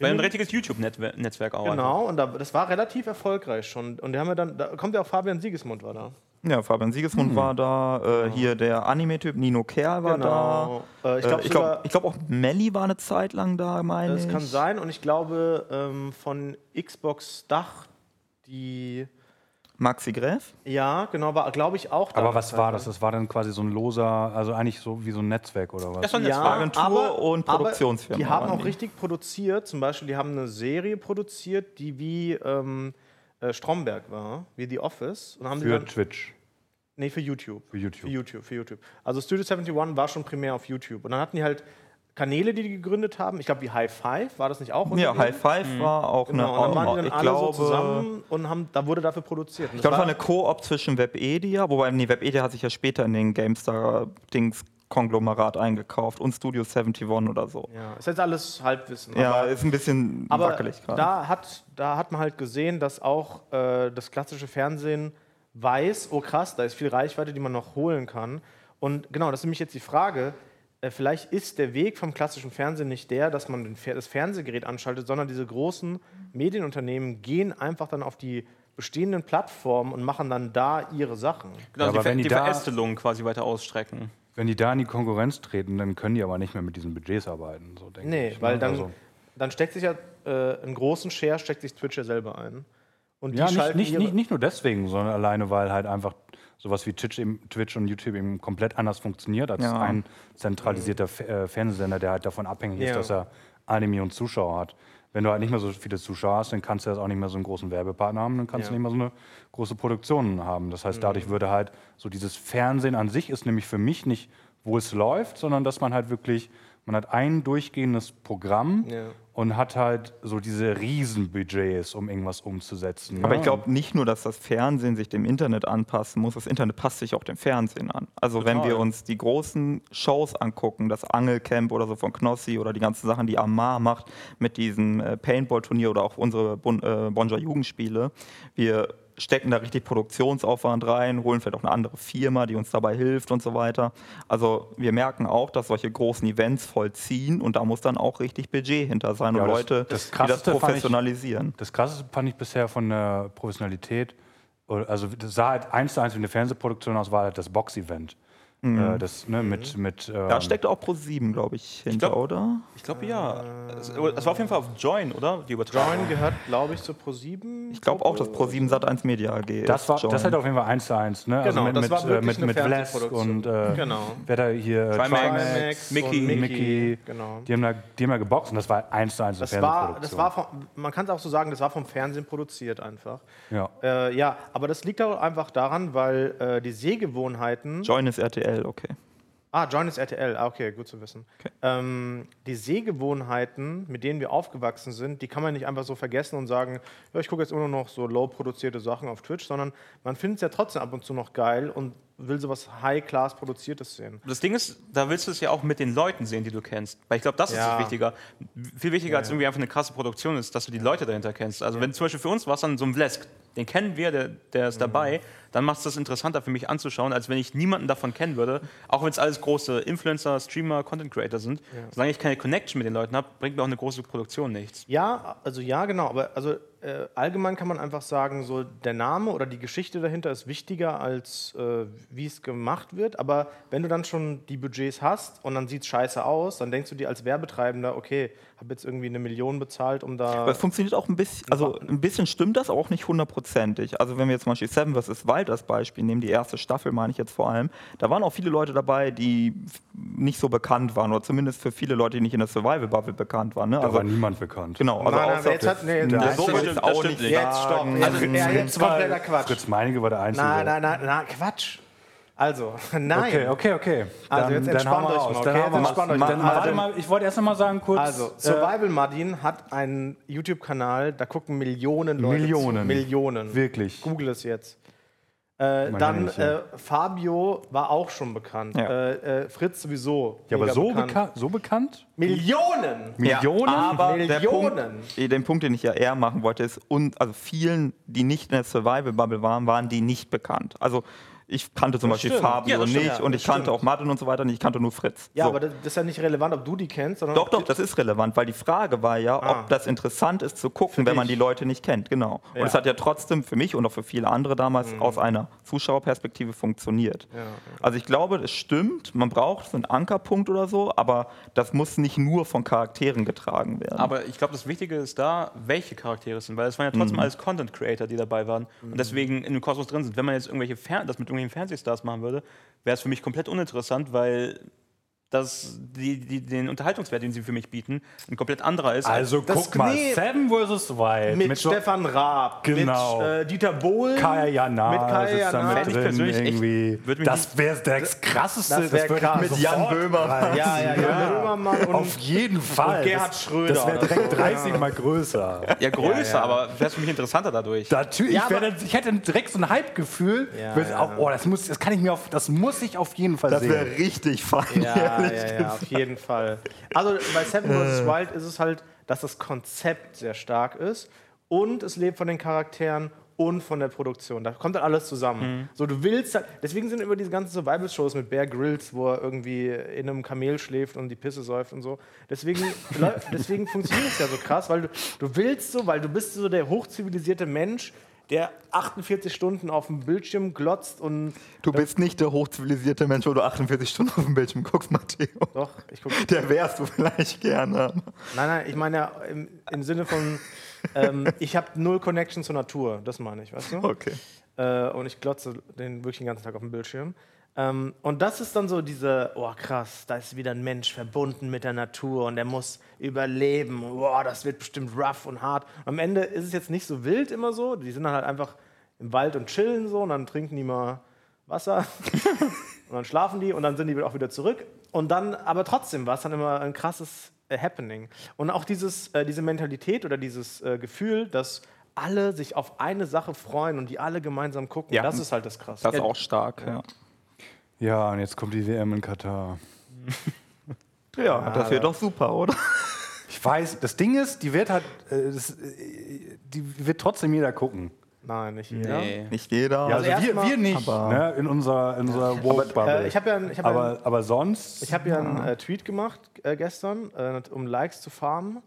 War ein richtiges YouTube-Netzwerk auch. Genau, und da, das war relativ erfolgreich schon. Und die haben ja dann, da kommt ja auch Fabian Siegesmund war da. Ja, Fabian Siegesmund war da, äh, hier der Anime-Typ Nino Kerl war Genau. da. Äh, ich glaube Äh, ich glaube glaub auch Melli war eine Zeit lang da, meine das ich. kann sein. Und ich glaube, ähm, von Xbox Dach, die, Maxi Gräf? ja, genau, war, glaube ich, auch da. Aber was war das? Das war dann quasi so ein loser, also eigentlich so wie so ein Netzwerk oder was? Das war ein Ja. Agentur aber, und aber Produktionsfirma Die haben auch richtig produziert. Zum Beispiel, die haben eine Serie produziert, die wie ähm, äh, Stromberg war, wie The Office. Und haben die Für dann, Twitch. Nee, für YouTube. Für YouTube. Für YouTube, für YouTube. Also Studio 71 war schon primär auf YouTube. Und dann hatten die halt Kanäle, die die gegründet haben. Ich glaube, wie High Five, war das nicht auch? Ja? High Five war auch Genau, und eine. dann waren die dann ich alle glaube, so zusammen und haben, da wurde dafür produziert. Und Ich das glaube, das war eine Koop zwischen Webedia, wobei, nee, Webedia hat sich ja später in den GameStar-Dings Konglomerat eingekauft und Studio 71 oder so. ja, ist jetzt alles Halbwissen. Ja, aber, ist ein bisschen aber wackelig gerade. da hat, da hat man halt gesehen, dass auch äh, das klassische Fernsehen weiß, oh krass, da ist viel Reichweite, die man noch holen kann. Und genau, das ist nämlich jetzt die Frage, vielleicht ist der Weg vom klassischen Fernsehen nicht der, dass man den, Fer- das Fernsehgerät anschaltet, sondern diese großen Medienunternehmen gehen einfach dann auf die bestehenden Plattformen und machen dann da ihre Sachen. Genau, Ja, die, aber Ver wenn die die Verästelung quasi weiter ausstrecken. Wenn die da in die Konkurrenz treten, dann können die aber nicht mehr mit diesen Budgets arbeiten, so denke Nee, ich. weil ne? dann, Also, dann steckt sich ja äh, einen großen Share, steckt sich Twitch ja selber ein. Und die ja, nicht, nicht, nicht, nicht nur deswegen, sondern alleine, weil halt einfach sowas wie Twitch, und YouTube eben komplett anders funktioniert als Ja. ein zentralisierter äh, Fernsehsender, der halt davon abhängig ist, Ja. dass er eine Million Zuschauer hat. Wenn du halt nicht mehr so viele Zuschauer hast, dann kannst du jetzt auch nicht mehr so einen großen Werbepartner haben, dann kannst Ja. du nicht mehr so eine große Produktion haben. Das heißt, dadurch würde halt so dieses Fernsehen an sich ist nämlich für mich nicht, wo es läuft, sondern dass man halt wirklich, man hat ein durchgehendes Programm Ja. und hat halt so diese Riesenbudgets, um irgendwas umzusetzen. Aber ne? ich glaube nicht nur, dass das Fernsehen sich dem Internet anpassen muss, das Internet passt sich auch dem Fernsehen an. Also wenn wir uns die großen Shows angucken, das Angelcamp oder so von Knossi oder die ganzen Sachen, die Amar macht mit diesem äh, Paintball-Turnier oder auch unsere Bon äh, Bonja Jugendspiele, wir stecken da richtig Produktionsaufwand rein, holen vielleicht auch eine andere Firma, die uns dabei hilft und so weiter. Also wir merken auch, dass solche großen Events vollziehen und da muss dann auch richtig Budget hinter sein Ja, und das- Leute, das die das fand ich- professionalisieren. Das krasseste fand ich bisher von der Professionalität, also das sah halt eins zu eins wie eine Fernsehproduktion aus, war halt das Box-Event. Äh, das, ne, mit, mit, ähm, Da steckt auch Pro7, glaube ich, hinter, glaub- oder? Ich glaube ja. Es, es war auf jeden Fall auf Join, oder? Die Übertragung. Join gehört, glaube ich, zu Pro7. Ich glaube auch, dass Pro7 Sat1 Media AG das, ist. war, Join. das hat auf jeden Fall eins zu eins. Ne? Genau, also mit, das mit, war äh, wirklich mit, eine mit und äh, Genau. wer da hier Trimax, Trimax Mickey. und Mickey, Genau. die haben, da, die haben da geboxt und das war eins zu eins eine Das war, Fernsehproduktion. das war vom, man kann es auch so sagen, das war vom Fernsehen produziert einfach. ja. Äh, ja, aber das liegt auch einfach daran, weil äh, die Sehgewohnheiten. Join ist RTL, okay. Ah, Join ist RTL. Ah, okay, gut zu wissen. Ähm, die Sehgewohnheiten, mit denen wir aufgewachsen sind, die kann man nicht einfach so vergessen und sagen, ja, ich gucke jetzt immer noch so low produzierte Sachen auf Twitch, sondern man findet es ja trotzdem ab und zu noch geil und will sowas High-Class produziertes sehen. Das Ding ist, da willst du es ja auch mit den Leuten sehen, die du kennst. Weil ich glaube, das ist Ja. viel wichtiger. Viel wichtiger als irgendwie einfach eine krasse Produktion ist, dass du die Leute dahinter kennst. Also wenn zum Beispiel für uns war es dann so ein Vlesk, den kennen wir, der, der Mhm. ist dabei, dann macht es das interessanter für mich anzuschauen, als wenn ich niemanden davon kennen würde. Auch wenn es alles große Influencer, Streamer, Content Creator sind. Solange ich keine Connection mit den Leuten habe, bringt mir auch eine große Produktion nichts. Ja, also ja, genau. Aber also äh, allgemein kann man einfach sagen, so der Name oder die Geschichte dahinter ist wichtiger als äh, wie es gemacht wird. Aber wenn du dann schon die Budgets hast und dann sieht es scheiße aus, dann denkst du dir als Werbetreibender, okay, habe jetzt irgendwie eine Million bezahlt, um da. Aber es funktioniert auch ein bisschen, also ein bisschen stimmt das, aber auch nicht hundertprozentig. Also wenn wir jetzt zum Beispiel Seven vs. Wild als Beispiel nehmen, die erste Staffel meine ich jetzt vor allem, da waren auch viele Leute dabei, die nicht so bekannt waren oder zumindest für viele Leute, die nicht in der Survival-Bubble bekannt waren. Ne? Da Also, war niemand bekannt. genau, also Nein, nein, jetzt hat- nee, der das so stimmt, ich das auch stimmt nicht. Jetzt stopp. Also, ja, jetzt kompletter Quatsch. Fritz Meinecke war der Einzige. Nein, nein, nein, nein, Quatsch. Also, nein. Okay, okay, okay. Also jetzt entspannt euch mal, dann okay? Jetzt entspannt euch Dann, Also- mal, ich wollte erst noch mal sagen kurz. Also, äh, Survival Madin hat einen YouTube-Kanal, da gucken Millionen Leute Millionen. zu. Millionen. Wirklich. Google es jetzt. Äh, dann äh, ja. Fabio war auch schon bekannt. Ja. Äh, äh, Fritz sowieso. ja, aber so, bekannt. beka so bekannt? Millionen! Millionen? aber Der Millionen. Punkt, eh, den Punkt, den ich ja eher machen wollte, ist, und, also vielen, die nicht in der Survival-Bubble waren, waren die nicht bekannt. Also ich kannte zum Beispiel stimmt. Fabio Ja, das stimmt. nicht Ja, und das ich kannte stimmt. auch Martin und so weiter nicht, ich kannte nur Fritz. Ja, so. aber das das ist ja nicht relevant, ob du die kennst, sondern Doch, doch, das ist relevant, weil die Frage war ja, Ah. ob das interessant ist zu gucken, wenn man die Leute nicht kennt. Genau. Ja. Und es hat ja trotzdem für mich und auch für viele andere damals aus einer Zuschauerperspektive funktioniert. Ja, ja. Also ich glaube, es stimmt, man braucht so einen Ankerpunkt oder so, aber das muss nicht nur von Charakteren getragen werden. Aber ich glaube, das Wichtige ist da, welche Charaktere es sind, weil es waren ja trotzdem Mhm. alles Content Creator, die dabei waren und deswegen in dem Kosmos drin sind. Wenn man jetzt irgendwelche Fer das mit irgendwelchen Fernsehstars machen würde, wäre es für mich komplett uninteressant, weil das die, die, den Unterhaltungswert, den sie für mich bieten, ein komplett anderer ist. Also Das- guck mal, nee. Seven vs. Wild. mit, so- Stefan Raab, Genau. mit äh, Dieter Bohlen, Kaya Jana mit Kaya sitzt da Jana. mit drin persönlich echt- irgendwie. mich Das wäre das krasseste. Das wär krass. Mit Jan sofort Böhmer. rein- Ja, ja, ja, Böhmermann und Auf jeden Fall. Gerhard Das- Schröder Das wäre direkt so. 30 mal größer. ja, größer, Ja, ja. aber wäre es für mich interessanter dadurch. Natürlich, Ja, ich, dann- ich hätte direkt so ein Hype-Gefühl. Ja, auch- Oh, das, muss, das kann ich mir auf, das muss ich auf jeden Fall das sehen. wäre richtig fein. Ja, ja, ja, auf jeden Fall. Also bei Seven vs. Wild ist es halt, dass das Konzept sehr stark ist und es lebt von den Charakteren und von der Produktion. Da kommt dann alles zusammen. So, du willst halt, deswegen sind immer diese ganzen Survival-Shows mit Bear Grylls, wo er irgendwie in einem Kamel schläft und die Pisse säuft und so. Deswegen, deswegen funktioniert es ja so krass, weil du, du willst so, weil du bist so der hochzivilisierte Mensch, der 48 Stunden auf dem Bildschirm glotzt und Du bist nicht der hochzivilisierte Mensch, wo du 48 Stunden auf dem Bildschirm guckst, Matteo. doch, ich gucke Der wärst du vielleicht gerne. Nein, nein, ich meine ja im, im Sinne von, ähm, ich habe null Connection zur Natur, das meine ich, weißt du? Okay. Äh, und ich glotze den wirklich den ganzen Tag auf dem Bildschirm. Ähm, und das ist dann so diese, oh krass, da ist wieder ein Mensch verbunden mit der Natur und der muss überleben. Boah, das wird bestimmt rough und hart. Am Ende ist es jetzt nicht so wild immer so. Die sind dann halt einfach im Wald und chillen so und dann trinken die mal Wasser und dann schlafen die und dann sind die auch wieder zurück. Und dann, aber trotzdem war es dann immer ein krasses äh, Happening. Und auch dieses, äh, diese Mentalität oder dieses äh, Gefühl, dass alle sich auf eine Sache freuen und die alle gemeinsam gucken, Ja. das ist halt das Krasse. Das ist auch stark, ja. Ja, und jetzt kommt die WM in Katar. Ja, das wird doch super, oder? Ich weiß, das Ding ist, die wird halt, äh, das, äh, die wird trotzdem jeder gucken. Nein, nicht jeder. Nee. Nicht jeder. Ja, Also also wir, wir nicht, Aber- ne, in unserer, in unserer Woke-Bubble. Äh, ich habe ja, ein- ich ja, ein- aber, aber sonst, ich hab ja einen äh, Tweet gemacht äh, gestern, äh, um Likes zu farmen.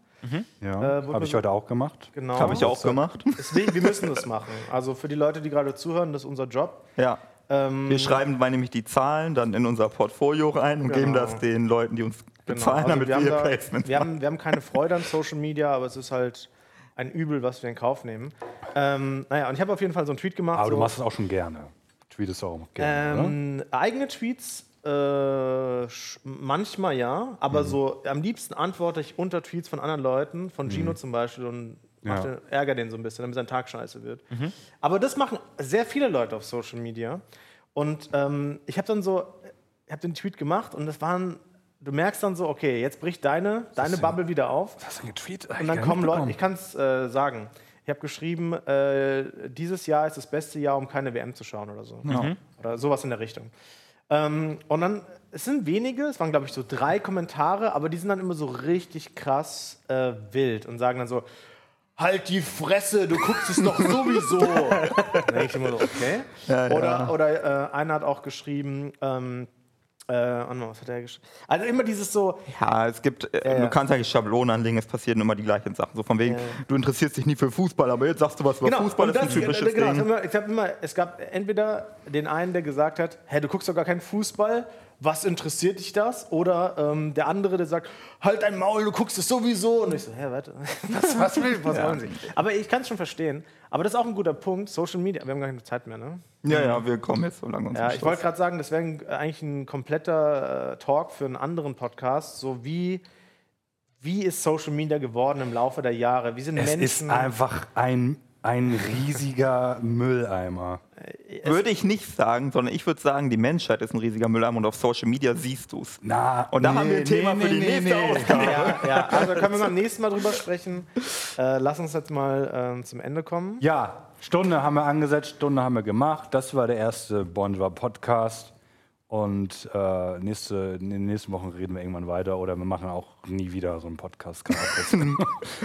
ja, äh, habe ich heute auch gemacht. Genau. Habe ich auch gemacht. Deswegen, wir müssen das machen. Also für die Leute, die gerade zuhören, das ist unser Job. Ja. Ähm, Wir schreiben mal nämlich die Zahlen dann in unser Portfolio rein und geben Genau. das den Leuten, die uns Genau, bezahlen, also damit wir, wir, haben ihr da, Placements wir, haben, wir haben keine Freude an Social Media, aber es ist halt ein Übel, was wir in Kauf nehmen. Ähm, naja, und ich habe auf jeden Fall so einen Tweet gemacht. Aber so, du machst es auch schon gerne. Tweetest auch gerne, oder? ähm, eigene Tweets äh, manchmal ja, Mhm. aber so am liebsten antworte ich unter Tweets von anderen Leuten, von Gino zum Beispiel und mach Mhm. Ja. Mhm. den, ärgere den so ein bisschen, damit sein Tag scheiße wird. Aber das machen sehr viele Leute auf Social Media. Und ähm, ich habe dann so, ich habe den Tweet gemacht und das waren, du merkst dann so, okay, jetzt bricht deine, deine Bubble wieder auf. Hast du getweetet? Und dann kommen Leute, ich kann es äh, sagen. Ich habe geschrieben, äh, dieses Jahr ist das beste Jahr, um keine WM zu schauen oder so. Oder sowas in der Richtung. Ähm, und dann, es sind wenige, es waren glaube ich so drei Kommentare, aber die sind dann immer so richtig krass äh, wild und sagen dann so, halt die Fresse, du guckst es doch sowieso. denke ich immer so, okay. Ja, ja. Oder, oder äh, einer hat auch geschrieben, ähm, äh, was hat er geschrieben? Also immer dieses so, Ja, es gibt, äh, Ja, ja. du kannst ja Schablonen anlegen, es passieren immer die gleichen Sachen. So von wegen, du interessierst dich nie für Fußball, aber jetzt sagst du was über Fußball, und ist ein typisches genau, Ding. Immer, ich hab immer, es gab entweder den einen, der gesagt hat, hä, du guckst doch gar keinen Fußball, was interessiert dich das? Oder ähm, der andere, der sagt, halt dein Maul, du guckst es sowieso. Und ich so, hä, warte, was, was, will, was wollen Sie? Aber ich kann es schon verstehen. Aber das ist auch ein guter Punkt, Social Media, wir haben gar keine Zeit mehr, ne? Ja, ja, wir kommen jetzt so lange uns Ja, ich wollte gerade sagen, das wäre eigentlich ein kompletter äh, Talk für einen anderen Podcast, so wie... Wie ist Social Media geworden im Laufe der Jahre? Wie sind Es Menschen? ist einfach ein, ein riesiger Mülleimer. Würde ich nicht sagen, sondern ich würde sagen, die Menschheit ist ein riesiger Mülleimer und auf Social Media siehst du es. Na, Und da haben wir ein Thema für die nächste Ausgabe. Ja, ja, also können wir beim nächsten Mal drüber sprechen. Äh, lass uns jetzt mal ähm, zum Ende kommen. Ja, Stunde haben wir angesetzt, Stunde haben wir gemacht. Das war der erste Bonjour Podcast. Und äh, nächste, in den nächsten Wochen reden wir irgendwann weiter oder wir machen auch nie wieder so einen Podcast. Passieren.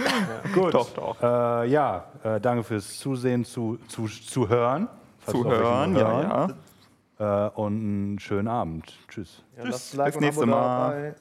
Gut. Doch, doch. Äh, ja, äh, danke fürs Zusehen, zu, zu, zu hören. Falls Zu wir auch welche hören, noch ja, ja. Äh, und einen schönen Abend. Tschüss. Ja, Tschüss, Like bis nächste Mal. dabei.